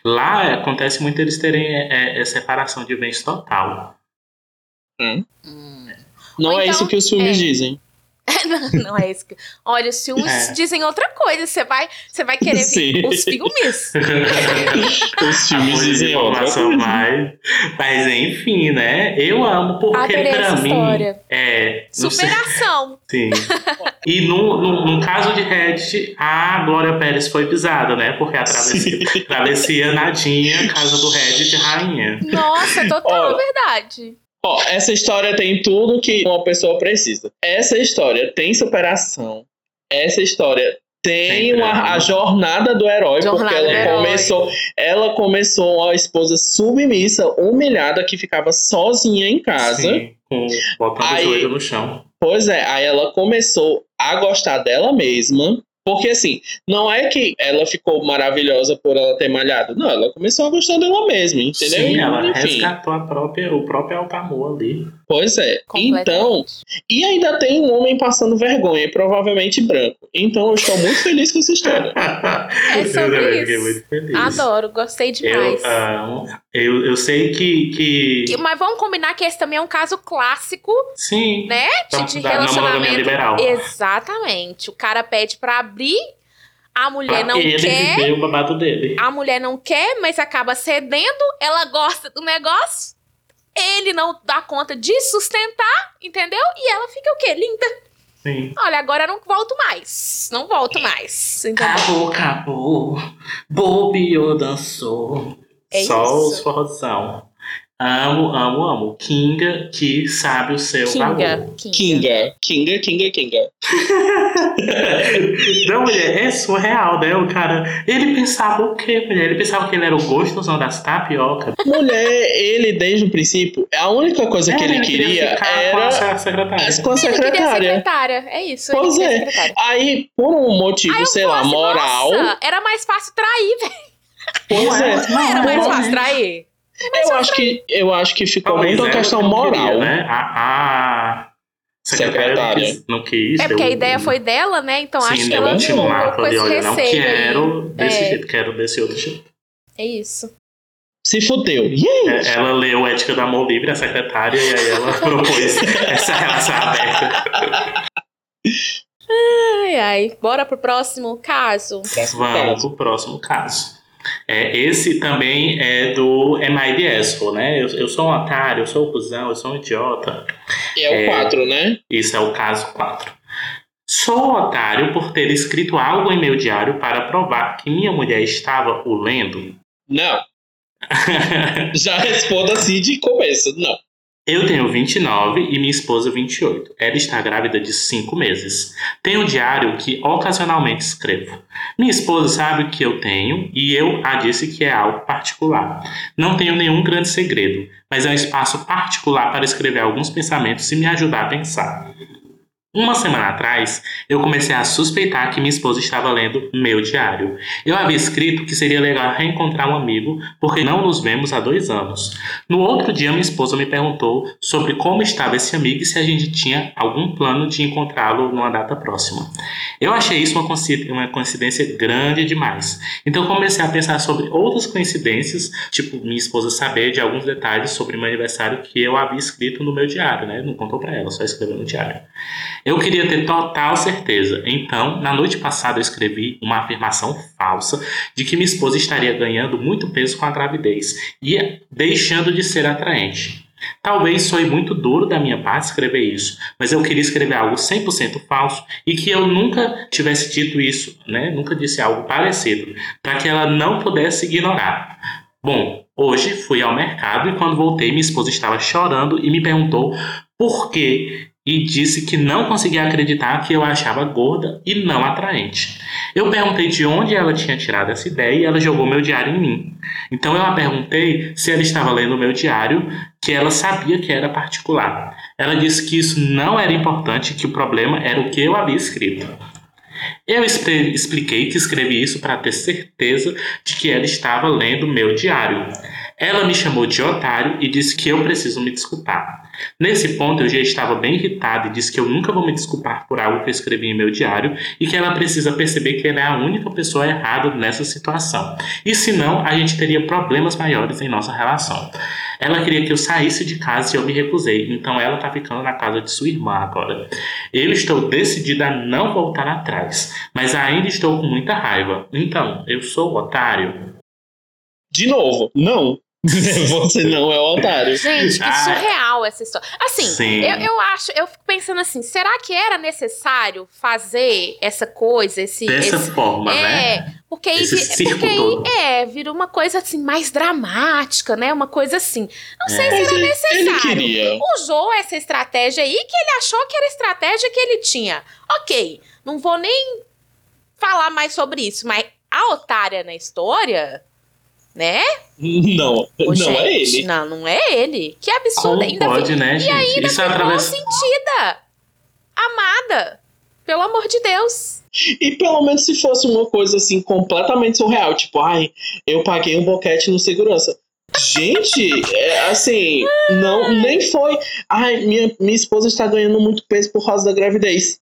Lá acontece muito eles terem é, é, separação de bens total. Hum. Não Ou é então, isso que os filmes é. dizem. não, não é isso. Que... Olha, os filmes É. dizem outra coisa. Você vai, você vai querer Sim. ver os filmes. Os filmes dizem outra informação coisa. mais. Mas enfim, né? Eu amo porque Adorei pra mim. história. É. Superação. Sim. E no, no, no caso de Reddit, a Glória Pérez foi pisada, né? Porque a travessia, travessia Nadinha, casa do Reddit, rainha. Nossa, total Olha. verdade. Ó, essa história tem tudo que uma pessoa precisa. Essa história tem superação. Essa história tem uma, a jornada do herói, Jornada porque ela herói. começou, ela começou a esposa submissa, humilhada, que ficava sozinha em casa. Sim, com, botando Aí- o joelho no chão. Pois é, aí ela começou a gostar dela mesma. Porque assim, não é que ela ficou maravilhosa por ela ter malhado. Não, ela começou a gostar dela mesma, entendeu? Sim, ela Enfim, resgatou a própria, o próprio alto amor ali. pois é. Então. E ainda tem um homem passando vergonha, provavelmente branco. Então eu estou muito feliz com essa história. É sobre eu isso. muito feliz. Adoro, gostei demais. Eu, amo. Eu, eu sei que, que. Que- Mas vamos combinar que esse também é um caso clássico Sim. né? De monogamia relacionamento. liberal. Exatamente. O cara pede pra abrir, a mulher não ele quer, viver o babado dele. a mulher não quer, mas acaba cedendo, ela gosta do negócio, ele não dá conta de sustentar, entendeu? E ela fica o quê? Linda. Sim. Olha, agora eu não volto mais. Não volto mais. Entendeu? Acabou, acabou. Bobeou, dançou. É Só isso. os forrozão. Amo, amo, amo. Kinga que sabe o seu valor. Kinga. Kinga. Kinga, Kinga, Kinga, Kinga. Não, mulher, é surreal, né? O cara. Ele pensava o quê, mulher? Ele pensava que ele era o gostosão das tapioca. Mulher, ele desde o princípio, a única coisa que É, ele queria com era a se- secretária. as com a Ele queria secretária. secretária. É isso. Pois ele queria é. secretária. Aí, por um motivo, Aí sei lá, moral. Nossa, era mais fácil trair, velho. Pois é. Não era mais fácil trair. Eu acho que, eu acho que ficou Talvez muito uma ela questão moral. queria, né? A, a secretária, Secretária. Não, quis. É porque a ideia foi dela, né? Então Sim, acho que ela um ultimato com ali, esse não quero desse É. jeito, quero desse outro jeito. É isso. Se fudeu. É, Ela leu Ética do Amor Livre, a secretária, e aí ela propôs essa relação aberta. Ai, ai. Bora pro próximo caso. Vamos pro próximo caso. É, esse também é do Am I the Asshole, né? Eu, eu sou um otário, eu sou um cuzão, eu sou um idiota. É o É. 4, né? Esse é o caso 4. Sou otário por ter escrito algo em meu diário para provar que minha mulher estava o lendo. Não. Já responda assim de começo. Não. Eu tenho 29 e minha esposa 28. Ela está grávida de 5 meses. Tenho um diário que ocasionalmente escrevo. Minha esposa sabe o que eu tenho e eu a disse que é algo particular. Não tenho nenhum grande segredo, mas é um espaço particular para escrever alguns pensamentos e me ajudar a pensar. Uma semana atrás, eu comecei a suspeitar que minha esposa estava lendo meu diário. Eu havia escrito que seria legal reencontrar um amigo, porque não nos vemos há dois anos. No outro dia, minha esposa me perguntou sobre como estava esse amigo e se a gente tinha algum plano de encontrá-lo numa data próxima. Eu achei isso uma coincidência grande demais. Então comecei a pensar sobre outras coincidências, tipo minha esposa saber de alguns detalhes sobre meu aniversário que eu havia escrito no meu diário, né? Não contou para ela, só escreveu no diário. Eu queria ter total certeza. Então, na noite passada, eu escrevi uma afirmação falsa de que minha esposa estaria ganhando muito peso com a gravidez e deixando de ser atraente. Talvez soe muito duro da minha parte escrever isso, mas eu queria escrever algo 100% falso e que eu nunca tivesse dito isso, né? Nunca disse algo parecido, para que ela não pudesse ignorar. Bom, hoje fui ao mercado e quando voltei, minha esposa estava chorando e me perguntou por que e disse que não conseguia acreditar que eu a achava gorda e não atraente. Eu perguntei de onde ela tinha tirado essa ideia e ela jogou meu diário em mim. Então eu a perguntei se ela estava lendo meu diário, que ela sabia que era particular. Ela disse que isso não era importante, que o problema era o que eu havia escrito. Eu expliquei que escrevi isso para ter certeza de que ela estava lendo meu diário. Ela me chamou de otário e disse que eu preciso me desculpar. Nesse ponto, eu já estava bem irritado e disse que eu nunca vou me desculpar por algo que eu escrevi em meu diário e que ela precisa perceber que ela é a única pessoa errada nessa situação. E senão, a gente teria problemas maiores em nossa relação. Ela queria que eu saísse de casa e eu me recusei, então ela está ficando na casa de sua irmã agora. Eu estou decidido a não voltar atrás, mas ainda estou com muita raiva. Então, eu sou o otário. De novo, não. Você não é o otário. Gente, que surreal essa história. Assim, eu, eu acho, eu fico pensando assim, será que era necessário fazer essa coisa, esse. Dessa esse, forma, é, né? Porque aí, porque aí é, virou uma coisa assim, mais dramática, né? Uma coisa assim. Não sei É. se era ele, ele necessário. queria. Usou essa estratégia aí que ele achou que era a estratégia que ele tinha. Ok, não vou nem falar mais sobre isso, mas a otária na história, né? Não, Ô, não gente, é ele. Não, não é ele. Que absurdo. Ainda pode, né, gente? ainda Isso ficou através... sentida. Amada. Pelo amor de Deus. E pelo menos se fosse uma coisa assim completamente surreal, tipo, ai, eu paguei um boquete no segurança. Gente, é, assim, não, nem foi. Ai, minha, minha esposa está ganhando muito peso por causa da gravidez.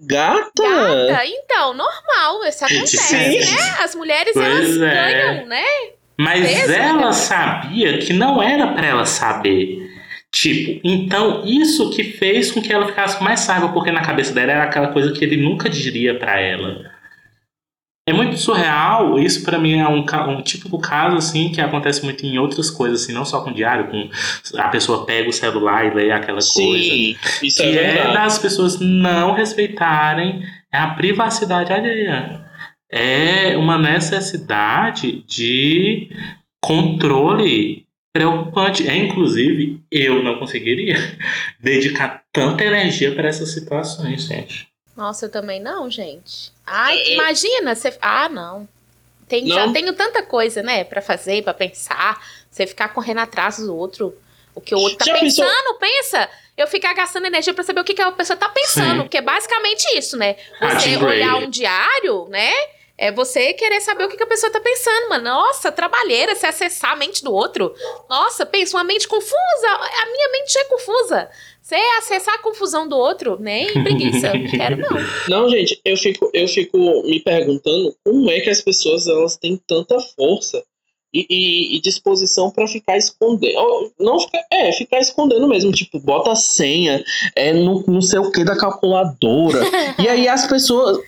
Gata! Gata, então, normal. Isso acontece, Sim. né? As mulheres, Pois elas é. ganham, né? Mas Peso, ela né? sabia que não era para ela saber. Tipo, então isso que fez com que ela ficasse mais raiva, porque na cabeça dela era aquela coisa que ele nunca diria para ela. É muito surreal, isso pra mim é um, um típico caso assim que acontece muito em outras coisas, assim, não só com diário, com a pessoa pega o celular e lê aquela coisa. Sim, isso é que é verdade. das pessoas não respeitarem a privacidade alheia. É uma necessidade de controle preocupante. É, inclusive, eu não conseguiria dedicar tanta energia para essas situações, gente. Nossa, eu também não, gente. Ai, imagina, você. Ah, não. Tem, já Não? tenho tanta coisa, né, pra fazer, pra pensar. Você ficar correndo atrás do outro. O que o outro tá Já pensou- pensando, pensa. Eu ficar gastando energia pra saber o que, que a pessoa tá pensando. Sim. Porque é basicamente isso, né? Você olhar um diário, né? É você querer saber o que, que a pessoa tá pensando, mano. Nossa, trabalheira, você acessar a mente do outro. Nossa, pensa, uma mente confusa. A minha mente já é confusa. Você acessar a confusão do outro, nem preguiça. Não quero, não. Não, gente, eu fico, eu fico me perguntando como é que as pessoas elas têm tanta força e, e- e disposição pra ficar escondendo. Não ficar, é, ficar escondendo mesmo. Tipo, bota a senha, é no não sei o que da calculadora. e aí as pessoas.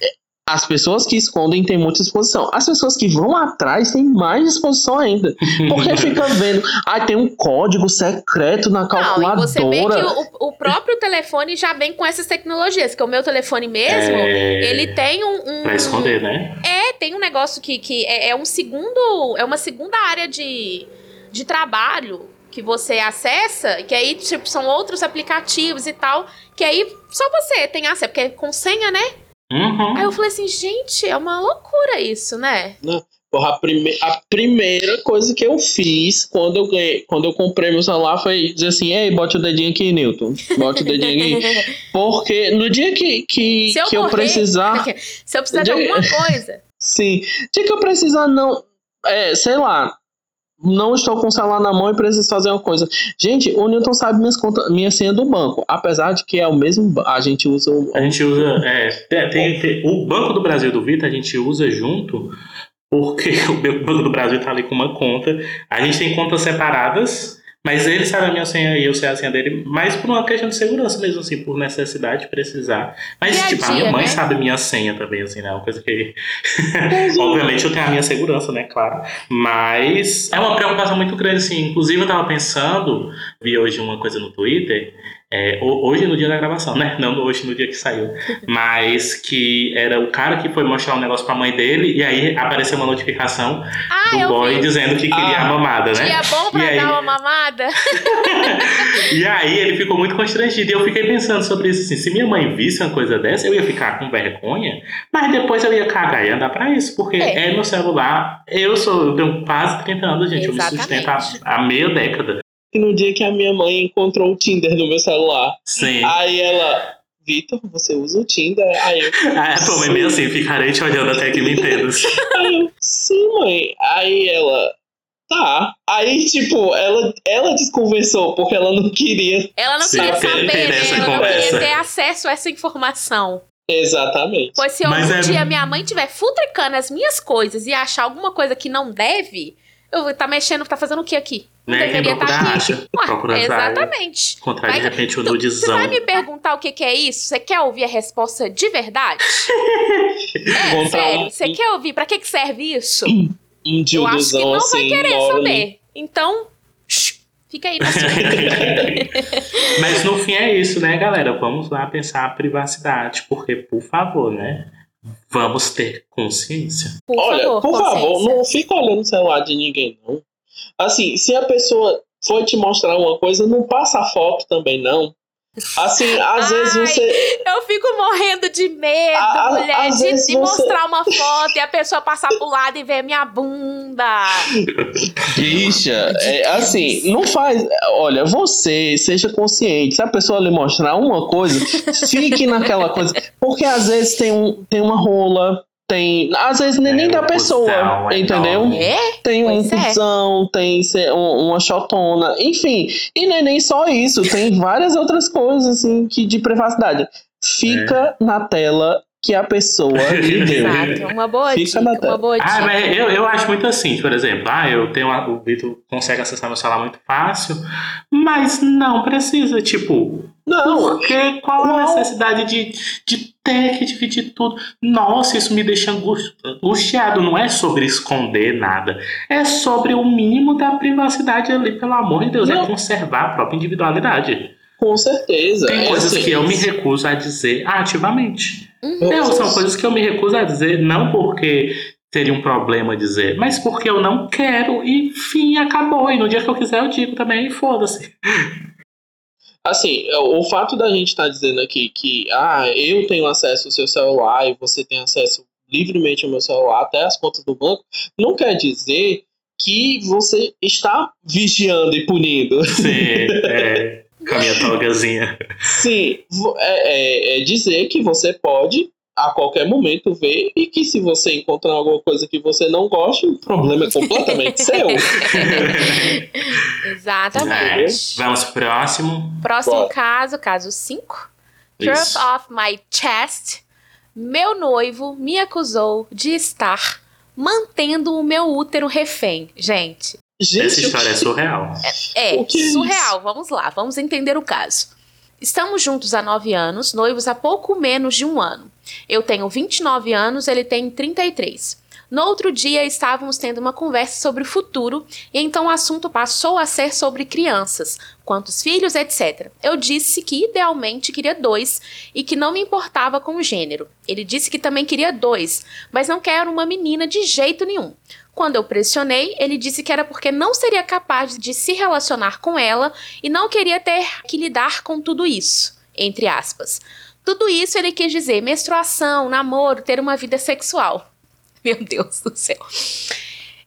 As pessoas que escondem têm muita disposição. As pessoas que vão atrás têm mais disposição ainda. Porque fica vendo, ah, tem um código secreto na Não, calculadora. e você vê que o, o próprio telefone já vem com essas tecnologias, que o meu telefone mesmo, É, ele tem um, um- Pra esconder, né? É, tem um negócio que, que é, é um segundo, é uma segunda área de, de trabalho que você acessa, que aí tipo são outros aplicativos e tal, que aí só você tem acesso, porque é com senha, né? Uhum. Aí eu falei assim, gente, é uma loucura isso, né? Porra, a, prime a primeira coisa que eu fiz quando eu ganhei, quando eu comprei meu celular foi dizer assim, ei, bote o dedinho aqui, Newton. Bote o dedinho aqui. Porque no dia que, que, Se eu que eu morrer- precisar. Se eu precisar de Dia- alguma coisa. Sim. Dia que eu precisar, não. É, sei lá. Não estou com o celular na mão e preciso fazer uma coisa. Gente, o Newton sabe minhas contas, minha senha do banco. Apesar de que é o mesmo. A gente usa o. A gente usa. É, tem- tem- tem- o Banco do Brasil do Vitor a gente usa junto, porque o Banco do Brasil tá ali com uma conta. A gente tem contas separadas, mas ele sabe a minha senha e eu sei a senha dele, mas por uma questão de segurança mesmo, assim, por necessidade de precisar. Mas, Dia tipo, a dia, minha mãe né? sabe a minha senha também, assim, né? É uma coisa que. Obviamente eu tenho a minha segurança, né? Claro. Mas é uma preocupação muito grande, assim. Inclusive, eu tava pensando, vi hoje uma coisa no Twitter. É, ho- hoje no dia da gravação, né? Não hoje no dia que saiu. Mas que era o cara que foi mostrar um negócio pra mãe dele e aí apareceu uma notificação Ah, do boy vi. dizendo que queria Ah. a mamada, né? Dia bom pra E aí? dar uma mamada. E aí ele ficou muito constrangido. E eu fiquei pensando sobre isso assim, se minha mãe visse uma coisa dessa, eu ia ficar com vergonha, mas depois eu ia cagar e andar pra isso, porque É. é, meu celular. Eu sou, eu tenho quase 30 anos, gente. Eu me Exatamente. sustento há, há meia década. E no dia que a minha mãe encontrou o Tinder no meu celular. Sim. Aí ela. Vitor, você usa o Tinder? Aí eu. Ah, tua mãe meio assim, ficarei te olhando até que me entendas. Aí eu, sim, mãe. Aí ela, tá. Aí, tipo, ela, ela desconversou porque ela não queria. Ela não queria saber, ter né? Ela não conversa. queria ter acesso a essa informação. Exatamente. Pois se Mas algum é- dia minha mãe tiver futricando as minhas coisas e achar alguma coisa que não deve, eu vou estar mexendo, tá fazendo o que aqui? Não Né? Deveria estar procura aqui. acha. Ué, exatamente. Encontrar de repente o Tu- Você nudizão. vai me perguntar o que, que é isso? Você quer ouvir a resposta de verdade? é, sério. um- Você quer ouvir? Pra que, que serve isso? Um Eu acho que não assim. vai querer mora ali. saber. Então, shh, fica aí na sua. Mas no fim é isso, né, galera? Vamos lá pensar a privacidade, porque, por favor, né? Vamos ter consciência. Por Olha, favor, por favor, não fica olhando o celular de ninguém, não. Assim, se a pessoa for te mostrar uma coisa, não passa a foto também, não. Assim, às Ai, vezes você. Eu fico morrendo de medo, A- mulher, de, de você- mostrar uma foto e a pessoa passar pro lado e ver minha bunda. Bicha, é, assim, não faz. Olha, você seja consciente. Se a pessoa lhe mostrar uma coisa, fique naquela coisa. Porque às vezes tem, um, tem uma rola, tem. Às vezes nem, É, nem da pessoa, cuzão entendeu? É? Tem um Pois é. cuzão, tem se- um- uma chotona, enfim. E não é nem só isso, tem várias outras coisas, assim, que de privacidade. Fica na tela que a pessoa lhe deu. Exato, uma boa Fica dica, uma boa dica. Ah, mas eu, eu acho muito assim, por exemplo, ah, eu tenho uma- o Vitor consegue acessar meu celular muito fácil, mas não precisa, tipo, Não, porque qual a Qual? necessidade de, de ter que dividir tudo? Nossa, isso me deixa angusti- angustiado. Não é sobre esconder nada, é sobre o mínimo da privacidade ali, pelo amor de Deus, Não. é conservar a própria individualidade. com certeza. Tem É coisas assim, que eu me recuso a dizer ativamente. Uhum. Eu, são coisas que eu me recuso a dizer, não porque teria um problema dizer, mas porque eu não quero e fim, acabou. E no dia que eu quiser eu digo também, foda-se. Assim, o fato da gente estar dizendo aqui que ah, eu tenho acesso ao seu celular e você tem acesso livremente ao meu celular, até as contas do banco, não quer dizer que você está vigiando e punindo. Sim, é, com a minha togazinha. Sim, é, é- é dizer que você pode a qualquer momento ver e que se você encontrar alguma coisa que você não gosta, o problema é completamente seu. Exatamente. É, vamos pro próximo. Próximo Bora. caso, caso 5. Truth Isso. of my chest. Meu noivo me acusou de estar mantendo o meu útero refém. Gente, Essa Gente, história é surreal. é O que é surreal. Vamos lá, vamos entender o caso. Estamos juntos há nove anos, noivos há pouco menos de um ano. Eu tenho 29 anos, ele tem 33. No outro dia, estávamos tendo uma conversa sobre o futuro e então o assunto passou a ser sobre crianças, quantos filhos, etc. Eu disse que idealmente queria dois e que não me importava com o gênero. Ele disse que também queria dois, mas não quero uma menina de jeito nenhum. Quando eu pressionei, ele disse que era porque não seria capaz de se relacionar com ela e não queria ter que lidar com tudo isso, entre aspas. Tudo isso ele quis dizer menstruação, namoro, ter uma vida sexual. Meu Deus do céu.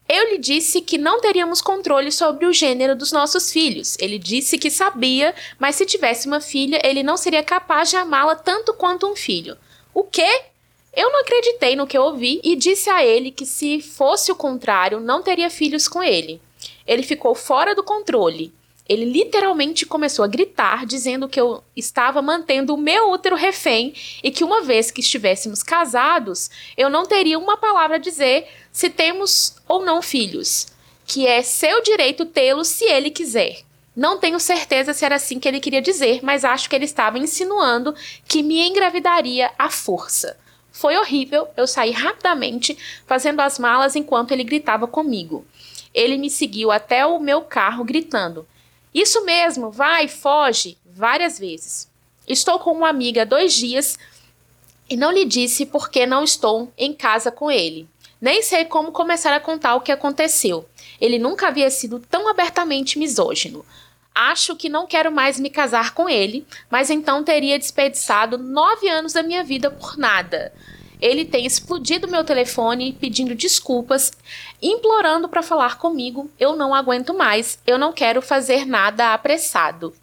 Eu lhe disse que não teríamos controle sobre o gênero dos nossos filhos. Ele disse que sabia, mas se tivesse uma filha, ele não seria capaz de amá-la tanto quanto um filho. O quê? Eu não acreditei no que eu ouvi e disse a ele que se fosse o contrário, não teria filhos com ele. Ele ficou fora do controle. Ele literalmente começou a gritar, dizendo que eu estava mantendo o meu útero refém e que uma vez que estivéssemos casados, eu não teria uma palavra a dizer se temos ou não filhos, que é seu direito tê-los se ele quiser. Não tenho certeza se era assim que ele queria dizer, mas acho que ele estava insinuando que me engravidaria à força. Foi horrível, eu saí rapidamente, fazendo as malas enquanto ele gritava comigo. Ele me seguiu até o meu carro gritando: Isso mesmo, vai, foge, várias vezes. Estou com uma amiga há dois dias e não lhe disse porque não estou em casa com ele. Nem sei como começar a contar o que aconteceu. Ele nunca havia sido tão abertamente misógino. Acho que não quero mais me casar com ele, mas então teria desperdiçado nove anos da minha vida por nada. Ele tem explodido meu telefone pedindo desculpas, implorando para falar comigo. Eu não aguento mais. Eu não quero fazer nada apressado.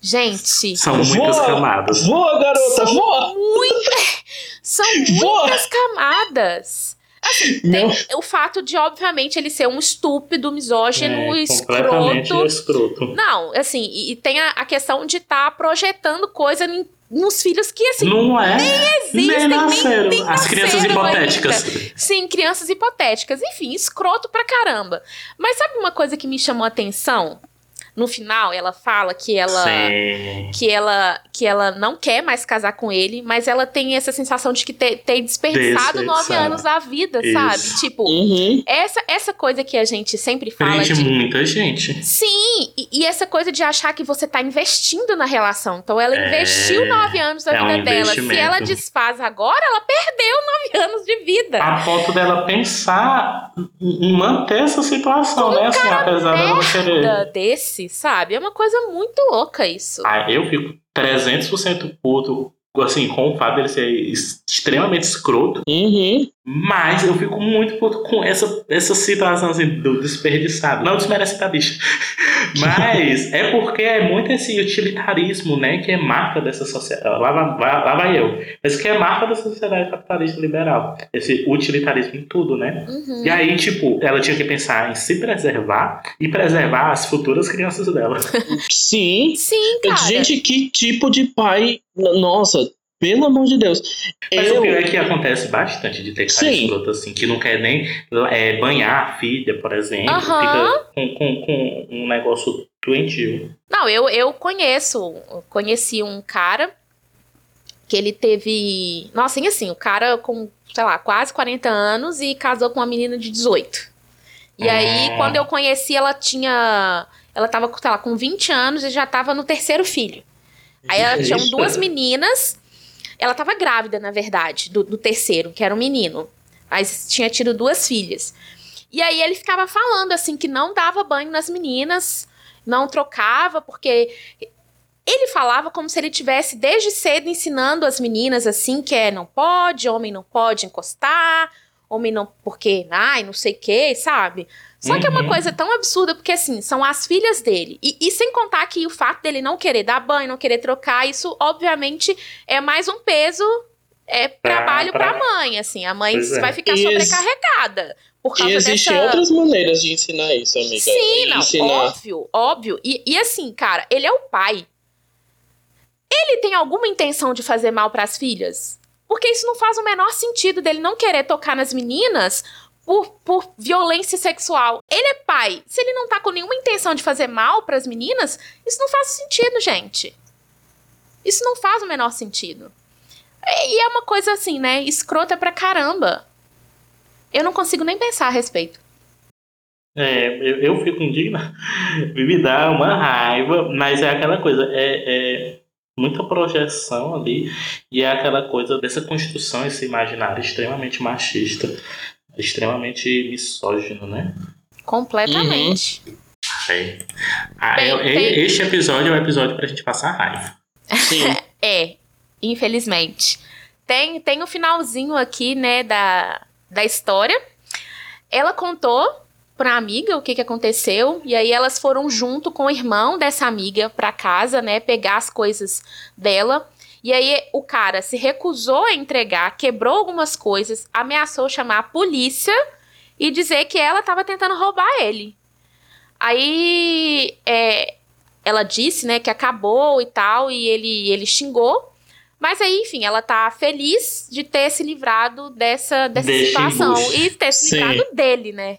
Gente, São muitas Voa! camadas. Voa, garota, são voa! muitas, são Voa! muitas camadas. Assim, tem o fato de, obviamente, ele ser um estúpido, misógino, É, completamente escroto. escroto. Não, assim, e, e tem a, a questão de estar projetando coisa em- nos filhos que, assim, Não é? existem, nem nem- nasceram. nem As crianças nasceram hipotéticas. Sim, crianças hipotéticas. Enfim, escroto pra caramba. Mas sabe uma coisa que me chamou a atenção? No final, ela fala que ela Sim. que ela que ela não quer mais casar com ele, mas ela tem essa sensação de que ter, ter desperdiçado nove anos da vida, Isso. sabe? Tipo, Uhum. essa essa coisa que a gente sempre fala Prende de muita gente. Sim, e, e essa coisa de achar que você tá investindo na relação. Então ela É, investiu nove anos da é um vida dela. Se ela desfaz agora, ela perdeu nove anos de vida. A ponto dela pensar em manter essa situação, né? Assim, apesar dela não querer. Da- desse, sabe? É uma coisa muito louca isso. Ah, eu fico 300% puto, assim, com o fato dele ser extremamente escroto, Uhum. Mas eu fico muito puto com essa, essa situação, assim, do desperdiçado. Não desmerece da bicha. Mas é porque é muito esse utilitarismo, né, que é marca dessa sociedade. Lá vai, vai- lá vai eu. Mas que é marca da sociedade capitalista liberal. Esse utilitarismo em tudo, né? Uhum. E aí, tipo, ela tinha que pensar em se preservar e preservar as futuras crianças dela. Sim. Sim, cara. Gente, que tipo de pai. Nossa, pelo amor de Deus. Mas eu. o pior é que acontece bastante de ter cara Sim. escroto assim, que não quer nem é, banhar a filha, por exemplo. Fica com, com, com um negócio doentio. Não, eu, eu conheço, conheci um cara que ele teve. Nossa, e assim, o cara com, sei lá, quase 40 anos e casou com uma menina de 18. E aí, Ah. quando eu conheci, ela tinha. Ela tava, sei lá, com 20 anos e já tava no terceiro filho. Aí ela tinha duas meninas. Ela tava grávida, na verdade, do, do terceiro, que era um menino. Mas tinha tido duas filhas. E aí ele ficava falando assim que não dava banho nas meninas, não trocava, porque ele falava como se ele tivesse desde cedo ensinando as meninas assim que é não pode, homem não pode encostar, homem não porque, ai, não sei o que, sabe? Só que é uma Uhum. coisa tão absurda, porque assim, são as filhas dele. E, e sem contar que o fato dele não querer dar banho, não querer trocar, isso obviamente é mais um peso, é trabalho pra- pra mãe, assim. A mãe Pois é. vai ficar E sobrecarregada. Por causa E existem dessa... outras maneiras de ensinar isso, amiga. Sim, não, ensinar. óbvio, óbvio. E, e assim, cara, ele é o pai. Ele tem alguma intenção de fazer mal pras filhas? Porque isso não faz o menor sentido dele não querer tocar nas meninas por, por violência sexual. Ele é pai. Se ele não tá com nenhuma intenção de fazer mal pras meninas, isso não faz sentido, gente. Isso não faz o menor sentido. E e é uma coisa assim, né? Escrota pra caramba. Eu não consigo nem pensar a respeito. É, eu, eu fico indignado. Me dá uma raiva, mas é aquela coisa, é, é muita projeção ali, e é aquela coisa dessa construção, esse imaginário extremamente machista, extremamente misógino, né? Completamente. É. Ah, Tem- é- tem- Este episódio é o episódio pra gente passar raiva. Sim. É, infelizmente. Tem, tem o finalzinho aqui, né, da, da história. Ela contou pra amiga o que, que aconteceu. E aí elas foram junto com o irmão dessa amiga pra casa, né? Pegar as coisas dela. E aí o cara se recusou a entregar, quebrou algumas coisas, ameaçou chamar a polícia e dizer que ela estava tentando roubar ele. Aí é, ela disse, né, que acabou e tal, e ele, ele xingou. Mas aí, enfim, ela tá feliz de ter se livrado dessa, dessa situação. E ter se Sim. livrado dele, né?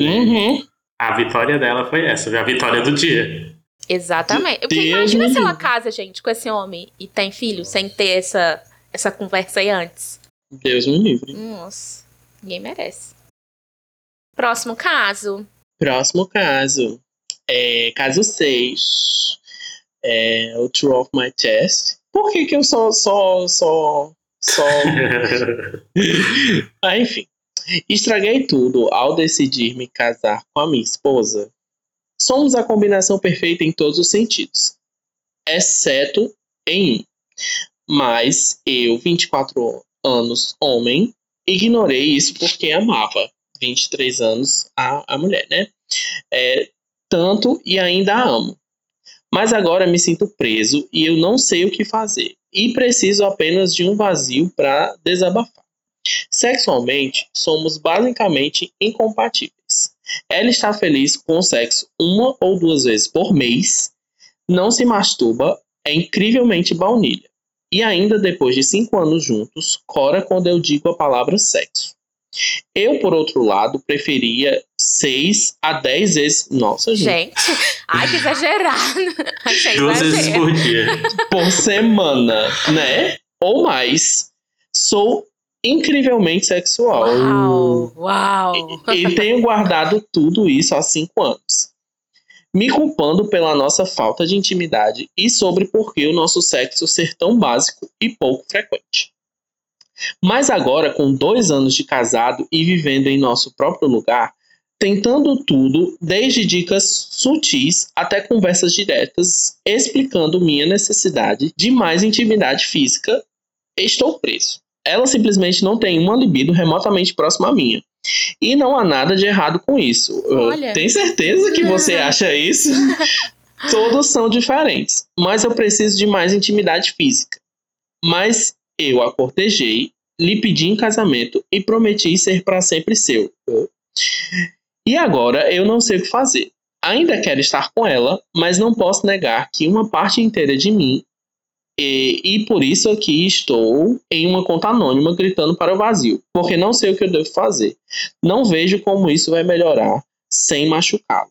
Uhum. A vitória dela foi essa, a vitória do dia. Exatamente. Porque imagina se ela casa, gente, com esse homem e tem filho, sem ter essa, essa conversa aí antes. Deus me livre. Nossa, ninguém merece. Próximo caso. Próximo caso. É, caso 6. É, o True of My Chest. Por que, que eu só. só, só, só... ah, enfim. Estraguei tudo ao decidir me casar com a minha esposa. Somos a combinação perfeita em todos os sentidos, exceto em um. Mas eu, 24 anos, homem, ignorei isso porque amava. 23 anos a, a mulher, né? É, tanto e ainda a amo. Mas agora me sinto preso e eu não sei o que fazer. E preciso apenas de um vazio para desabafar. Sexualmente, somos basicamente incompatíveis. Ela está feliz com o sexo uma ou duas vezes por mês, não se masturba, é incrivelmente baunilha. E ainda depois de cinco anos juntos, cora quando eu digo a palavra sexo. Eu, por outro lado, preferia seis a dez vezes. Nossa, gente. Gente, ai, que exagerado. Achei Duas vezes por dia. por semana, né? Ou mais. Sou incrivelmente sexual. Uau, uau. E tenho guardado tudo isso há cinco anos. Me culpando pela nossa falta de intimidade e sobre por que o nosso sexo ser tão básico e pouco frequente. Mas agora, com dois anos de casado e vivendo em nosso próprio lugar, tentando tudo, desde dicas sutis até conversas diretas, explicando minha necessidade de mais intimidade física, estou preso. Ela simplesmente não tem uma libido remotamente próxima à minha. E não há nada de errado com isso. Olha. Tem certeza que você acha isso? Todos são diferentes, mas eu preciso de mais intimidade física. Mas eu a cortejei, lhe pedi em casamento e prometi ser para sempre seu. E agora eu não sei o que fazer. Ainda quero estar com ela, mas não posso negar que uma parte inteira de mim e, e por isso aqui estou em uma conta anônima gritando para o vazio, porque não sei o que eu devo fazer. Não vejo como isso vai melhorar sem machucá-la.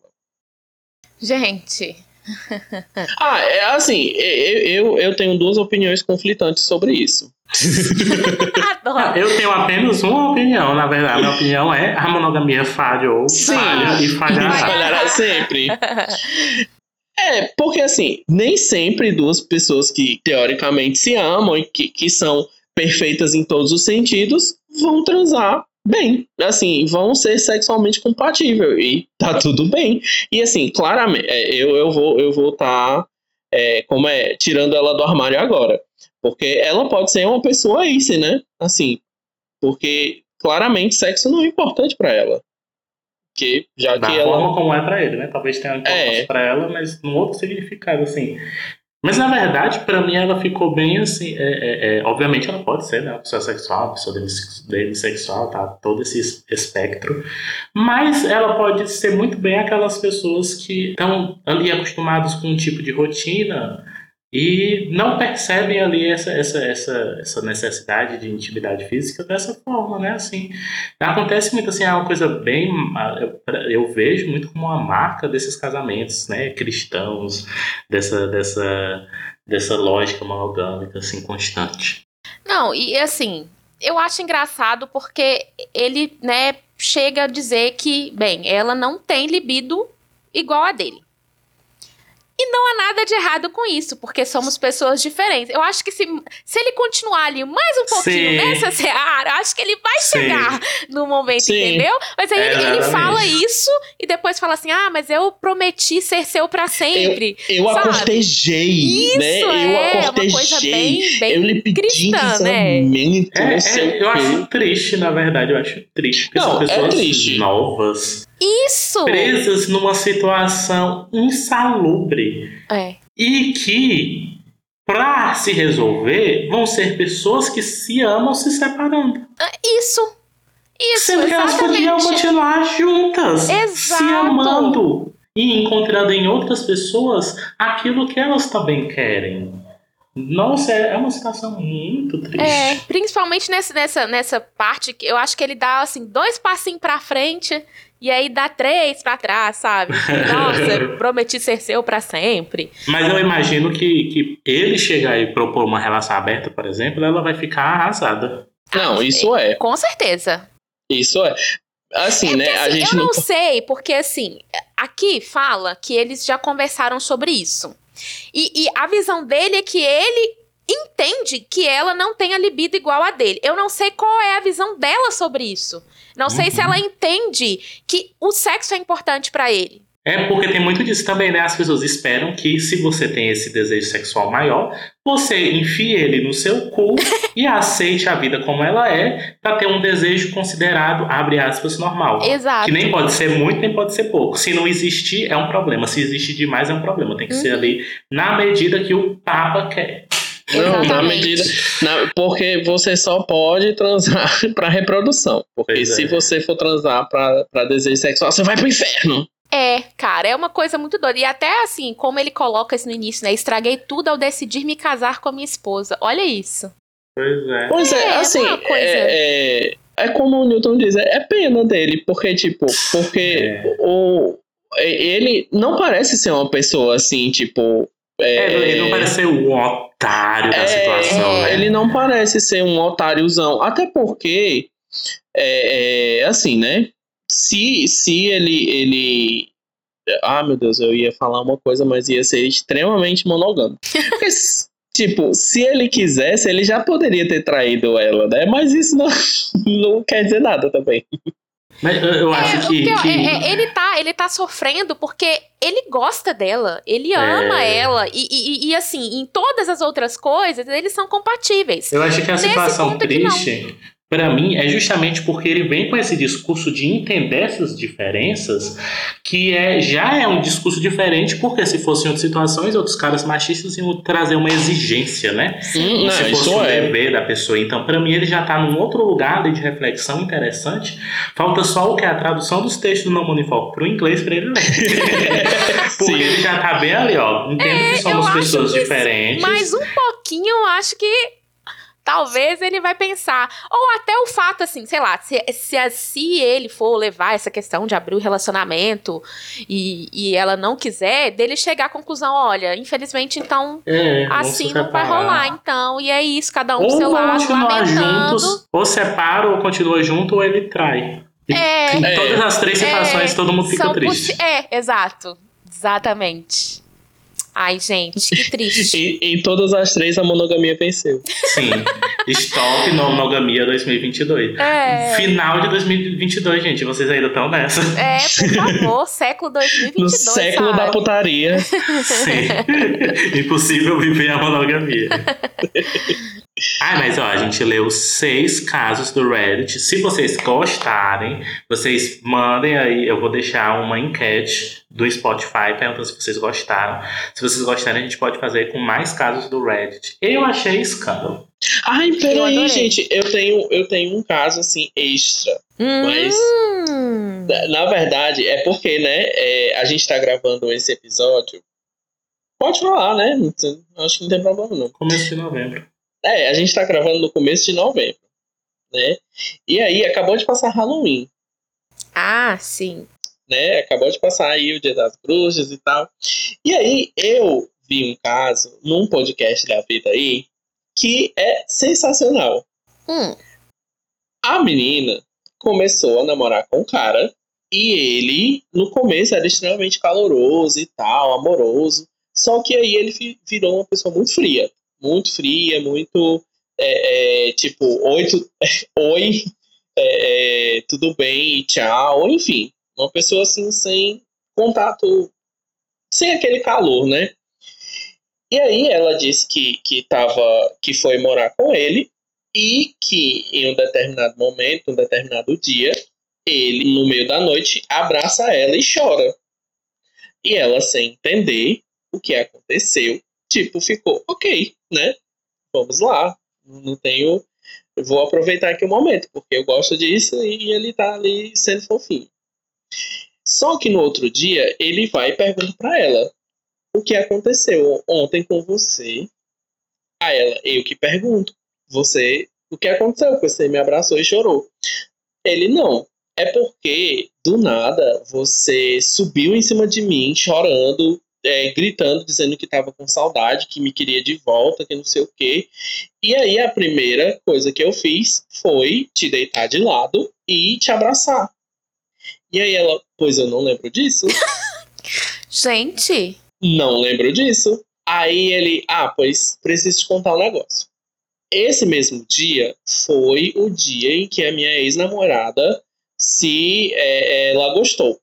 Gente, Ah, é assim, eu, eu, eu tenho duas opiniões conflitantes sobre isso. adoro. Eu tenho apenas uma opinião, na verdade. A minha opinião é a monogamia falhou, Sim. falha e falhará. Falhará sempre. É, porque assim, nem sempre duas pessoas que teoricamente se amam e que, que são perfeitas em todos os sentidos vão transar bem. Assim, vão ser sexualmente compatíveis e tá tudo bem. E assim, claramente, é, eu, eu vou eu vou estar como é, tirando ela do armário agora. Porque ela pode ser uma pessoa ace, né? Assim, porque claramente sexo não é importante pra ela. Porque já Da que ela forma como é pra ele, né? Talvez tenha importância É. pra ela, mas num outro significado, assim. Mas na verdade, pra mim, ela ficou bem assim. é, é, é, obviamente, ela pode ser, né? Uma pessoa sexual, uma pessoa demis- demissexual, tá? Todo esse es- espectro. Mas ela pode ser muito bem aquelas pessoas que estão ali acostumadas com um tipo de rotina e não percebem ali essa, essa, essa, essa necessidade de intimidade física dessa forma, né? Assim, acontece muito assim, é uma coisa bem. Eu, eu vejo muito como uma marca desses casamentos, né? Cristãos, dessa, dessa, dessa lógica monogâmica, assim, constante. Não, e assim, eu acho engraçado porque ele, né, chega a dizer que, bem, ela não tem libido igual a dele. E não há nada de errado com isso, porque somos pessoas diferentes. Eu acho que se, se ele continuar ali mais um pouquinho Sim. nessa seara, acho que ele vai Sim. chegar no momento, Sim. entendeu? Mas aí ele, ele Exatamente. fala isso e depois fala assim: ah, mas eu prometi ser seu pra sempre. Eu a Sabe? cortejei, Isso né? Eu é a uma coisa bem, bem eu lhe pedi cristã, né? É, é, eu acho triste, na verdade, eu acho triste. Porque Não, são é pessoas triste. novas, Isso! presas numa situação insalubre. É. E que, pra se resolver, vão ser pessoas que se amam se separando. Isso! Isso, Sendo que elas exatamente. continuar juntas, se Exato. amando e encontrando em outras pessoas aquilo que elas também querem. Nossa, é é uma situação muito triste. É, principalmente nessa, nessa, nessa parte que eu acho que ele dá assim dois passinhos pra frente e aí dá três pra trás, sabe? Nossa, eu prometi ser seu pra sempre. Mas eu imagino que, que ele chegar e propor uma relação aberta, por exemplo, ela vai ficar arrasada. Não, isso é. Com certeza. Isso é. Assim, É né? porque, a assim, gente eu não. não sei, porque assim, aqui fala que eles já conversaram sobre isso. E, e a visão dele é que ele entende que ela não tem a libido igual a dele. Eu não sei qual é a visão dela sobre isso. Não sei se Uhum. ela entende que o sexo é importante pra ele. É porque tem muito disso também, né? As pessoas esperam que se você tem esse desejo sexual maior, você enfie ele no seu cu e aceite a vida como ela é, pra ter um desejo considerado, abre aspas, normal. Exato. Que nem pode ser muito, nem pode ser pouco. Se não existir, é um problema. Se existe demais, é um problema. Tem que ser Uhum. ali na medida que o Papa quer. Não, na medida. na- porque você só pode transar pra reprodução. Porque Pois é. se você for transar pra, pra desejo sexual, você vai pro inferno. É, cara, é uma coisa muito doida. E até assim, como ele coloca isso no início, né? Estraguei tudo ao decidir me casar com a minha esposa. Olha isso. Pois é. Pois é, É, assim. uma coisa- É, é, é como o Newton diz, é, é pena dele. Porque, tipo, porque É. o, ele não parece ser uma pessoa assim, tipo. É, ele não parece ser o otário da É, situação, é, né? Ele não parece ser um otáriozão. Até porque, é, é, assim, né? Se, se ele, ele. Ah, meu Deus, eu ia falar uma coisa, mas ia ser extremamente monogâmico. Porque, tipo, se ele quisesse, ele já poderia ter traído ela, né? Mas isso não, não quer dizer nada também. Mas eu, eu É, acho que. porque, ó, que- é- é- ele, tá, ele tá sofrendo porque ele gosta dela, ele ama É. ela. E, e- e, assim, em todas as outras coisas, eles são compatíveis. Eu acho que a Nesse situação ponto que não. triste, pra mim, é justamente porque ele vem com esse discurso de entender essas diferenças, que é, já é um discurso diferente, porque se fossem outras situações, outros caras machistas iam trazer uma exigência, né? Hum, não, se fosse um é. dever da pessoa. Então, pra mim, ele já tá num outro lugar de reflexão interessante. Falta só o que? A tradução dos textos do Não Manifoco pro inglês pra ele ler. porque Sim. ele já tá bem ali, ó. Entendo que somos É, pessoas que diferentes. Mas um pouquinho, eu acho que talvez ele vai pensar. Ou até o fato, assim, sei lá, se, se, se ele for levar essa questão de abrir o relacionamento e, e ela não quiser, dele chegar à conclusão: olha, infelizmente, então. É, Assim não vai rolar, então. E é isso, cada um Ou seu vão lado, lamentando. juntos, ou separa, ou continua junto, ou ele trai. E É, em todas as três situações, É, todo mundo fica triste. É, exato. Exatamente. Ai, gente, que triste. Em, em todas as três, a monogamia venceu. Sim. Stop no monogamia 2022. É. Final de 2022, gente. Vocês ainda estão nessa. É, por favor, século 2022. No século sabe? da putaria. Sim. Impossível viver a monogamia. Ah, mas ó, a gente leu seis casos do Reddit. Se vocês gostarem, vocês mandem aí. Eu vou deixar uma enquete do Spotify perguntando se vocês gostaram. Se vocês gostarem, a gente pode fazer com mais casos do Reddit. Eu achei escândalo. Ai, peraí, gente. Eu tenho, eu tenho um caso, assim, extra. Mas- Hum. Na- Na verdade, é porque, né, é, a gente tá gravando esse episódio. Pode falar, né? Acho que não tem problema, não. Começo de novembro. É, a gente tá gravando no começo de novembro, né? E aí, acabou de passar Halloween, Ah, sim. né? Acabou de passar aí o Dia das Bruxas e tal. E aí, eu vi um caso num podcast da vida aí que é sensacional. Hum. A menina começou a namorar com o cara e ele, no começo, era extremamente caloroso e tal, amoroso. Só que aí ele virou uma pessoa muito fria. Muito fria, muito. é, é, tipo, oi, tu- é, é, tudo bem, tchau, enfim. Uma pessoa assim, sem contato, sem aquele calor, né? E aí ela disse que, que, tava, que foi morar com ele e que em um determinado momento, um determinado dia, ele, no meio da noite, abraça ela e chora. E ela, sem entender o que aconteceu, tipo, ficou, ok, né? Vamos lá. Não tenho. Vou aproveitar aqui o momento, porque eu gosto disso e ele tá ali sendo fofinho. Só que no outro dia, ele vai e pergunta pra ela: O que aconteceu ontem com você? A ela, eu que pergunto. Você, o que aconteceu? Você me abraçou e chorou. Ele, não. É porque, do nada, você subiu em cima de mim, chorando, é, gritando, dizendo que estava com saudade, que me queria de volta, que não sei o quê. E aí a primeira coisa que eu fiz foi te deitar de lado e te abraçar. E aí ela, pois eu não lembro disso. Gente. Não lembro disso. Aí ele, ah, pois preciso te contar um negócio. Esse mesmo dia foi o dia em que a minha ex-namorada se é, ela gostou.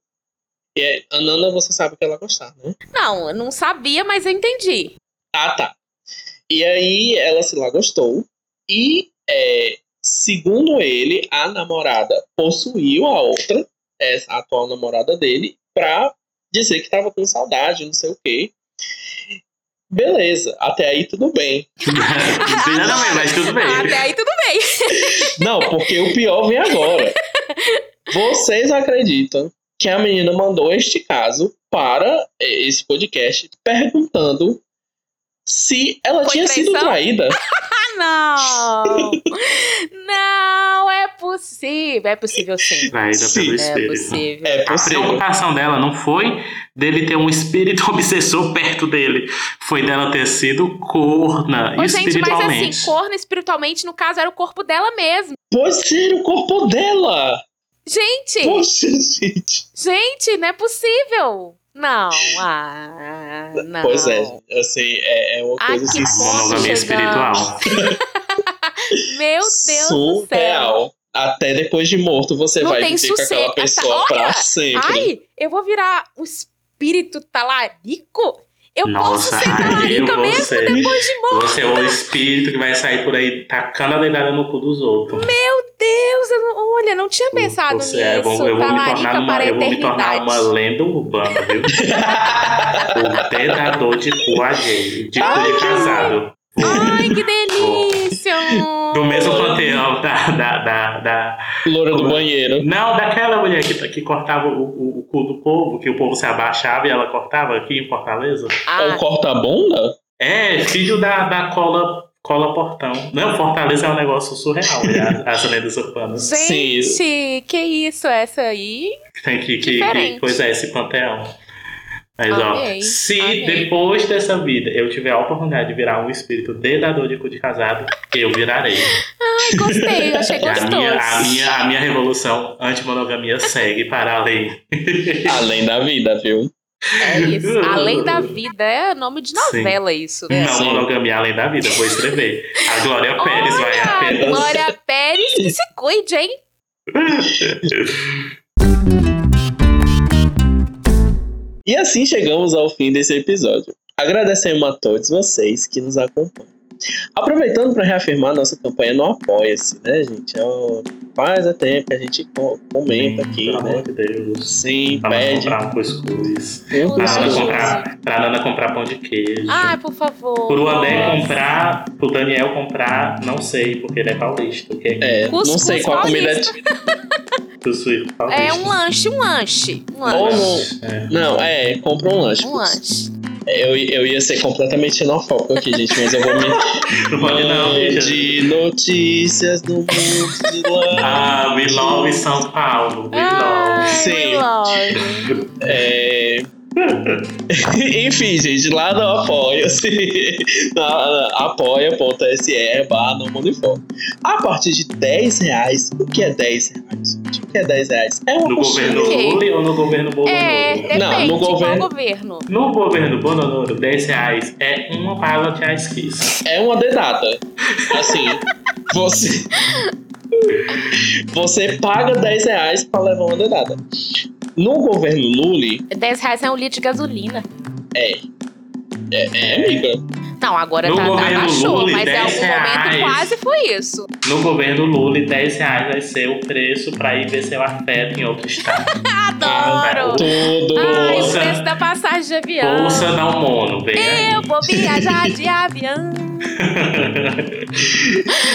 E é, a Nana, você sabe que ela gostar, né? Não, eu não sabia, mas eu entendi. Ah, tá. E aí ela se lá gostou. E, é, segundo ele, a namorada possuiu a outra, essa, a atual namorada dele, pra dizer que tava com saudade, não sei o quê. Beleza, até aí tudo bem. Nada bem, mas tudo bem. Até aí tudo bem. Não, porque o pior vem agora. Vocês acreditam que a menina mandou este caso para esse podcast perguntando se ela Foi tinha sido traição? traída. não! não é possível. É possível sim. Traída Sim, pelo É espírito. possível. É A possível. preocupação dela não foi dele ter um espírito obsessor perto dele. Foi dela ter sido corna Ô, gente, mas espiritualmente. assim, corno espiritualmente, no caso, era o corpo dela mesmo. Pode ser o corpo dela. Gente, Poxa, gente. gente, não é possível. Não, ah, não. Pois é, assim, é, é uma Ai, coisa que assim. Monogamia espiritual. Meu Deus do céu. surreal. Até depois de morto você Não vai viver com aquela pessoa Olha, pra sempre. Ai, eu vou virar o espírito talarico? Eu posso Nossa, ser aí talarica mesmo você, depois de você é o espírito que vai sair por aí tacando a dedada no cu dos outros. Meu Deus, eu não, olha, não tinha pensado Você nisso. é, eu vou, eu vou me tornar uma, eu vou me tornar uma lenda urbana, viu? o dedador de cu alheio, de cu de casado. Ai, que delícia! Do mesmo panteão da, da, da, da- Loura do banheiro. Não, daquela mulher que, que cortava o, o, o cu do povo, que o povo se abaixava e ela cortava aqui em Fortaleza. É Ah, o corta-bunda? É, filho da, da cola, cola portão. Não, Fortaleza é um negócio surreal, né? As lendas urbanas. gente, que isso? Essa aí? Tem que, que, Diferente. que coisa é esse panteão. Mas, Amei, ó, se amei. depois dessa vida eu tiver a oportunidade de virar um espírito dedador de cu de casado, eu virarei. Ai, gostei, achei E a gostoso. minha, a, minha, a minha revolução anti-monogamia segue para além. Além da vida, viu? É isso. Além da vida, é nome de novela isso, né? Não Sim. monogamia além da vida, vou escrever. A Glória Pérez vai apenas. Glória Pérez que se cuide, hein? E assim chegamos ao fim desse episódio. Agradecemos a todos vocês que nos acompanham. Aproveitando para reafirmar nossa campanha no Apoia-se, né, gente? É o- Faz a tempo que a gente co- comenta aqui, Pelo né? amor de Deus. Sim, Pra Nana pede. comprar um cuscuz. Pra. Nana cuscuz. comprar, pra Nana comprar pão de queijo. Ai, por favor. Pro André comprar, pro Daniel comprar, não sei, porque ele é paulista. O que é É, não sei qual comida é. É um lanche, um lanche. Um Ou lanche. não. É. Não, é, compra um lanche. Um lanche. Eu, eu ia ser completamente xenofóbico aqui, gente, mas eu vou me. Não pode não, de notícias do mundo de lá. Ah, We Love São Paulo. We Love. Sim. love. É... Enfim, gente, lá no Apoia-se, apoia.se barra no Mundo em Foco. A partir de 10 reais, o que é 10 reais? gente? O que é 10 reais? É uma No governo. Lula ou no governo Bolsonaro? É, depende Não, no governo- governo. No governo Bolsonaro, 10 reais é uma bala de ice. É uma dedada. Assim, você. Você paga 10 reais pra levar uma dedada. No governo Lula, 10 reais é um litro de gasolina. é. É, é amiga. Não, agora No tá, tá governo baixou, Lula, mas em 10 algum momento reais. quase foi isso. No governo Lula, 10 reais vai ser o preço pra ir ver seu afeto em outro estado. Adoro! Tudo. Ai, o preço da passagem de avião. Bolsa não mono, vem aí. Eu vou viajar de avião.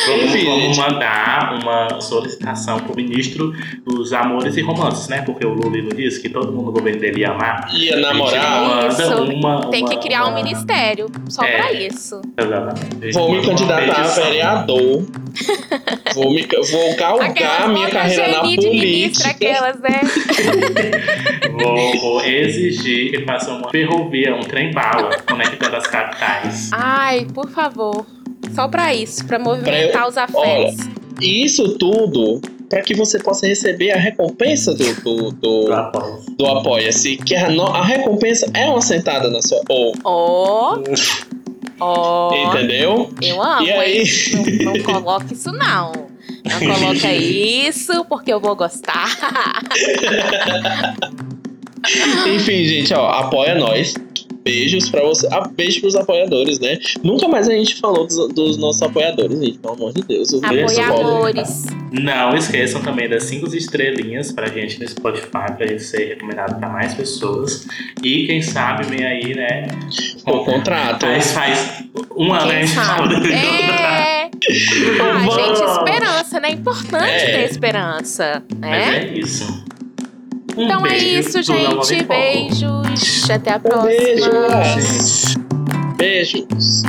Vamos, vamos mandar uma solicitação pro ministro dos amores e romances, né? Porque o Lula não disse que todo mundo no governo dele ia amar. Ia namorar. Isso. uma, Tem que uma- criar um uma- ministério só É. pra isso. Exatamente. Vou me uma candidatar a vereador. Vou, me, vou galgar Aquelas minha carreira na política. aquelas, né? Vou, vou exigir que faça uma ferrovia, um trem-bala conectando as capitais. Ai, por favor. Só pra isso, pra movimentar os afetos. E isso tudo para que você possa receber a recompensa do, do, do, Eu apoio. do Apoia-se. Que a, no- a recompensa é uma sentada na sua. Ou, Ó, ó. entendeu? Eu amo, E aí? Não, não coloque isso, não. Não coloca isso, porque eu vou gostar. Enfim, gente, ó, apoia nós. Beijos pra você. Ah, beijo pros apoiadores, né? Nunca mais a gente falou dos, dos nossos apoiadores, gente. Pelo amor de Deus. Os Apoiadores. Não esqueçam também das cinco estrelinhas pra gente no Spotify, pra gente ser recomendado pra mais pessoas. E quem sabe vem aí, né? O contrato. Faz, faz um ano a gente fala. É. Ah, gente, esperança, né? É importante É. ter esperança, Mas né? é isso. Um Então é isso, gente. Beijos. Até a Um próxima. beijo. Beijos.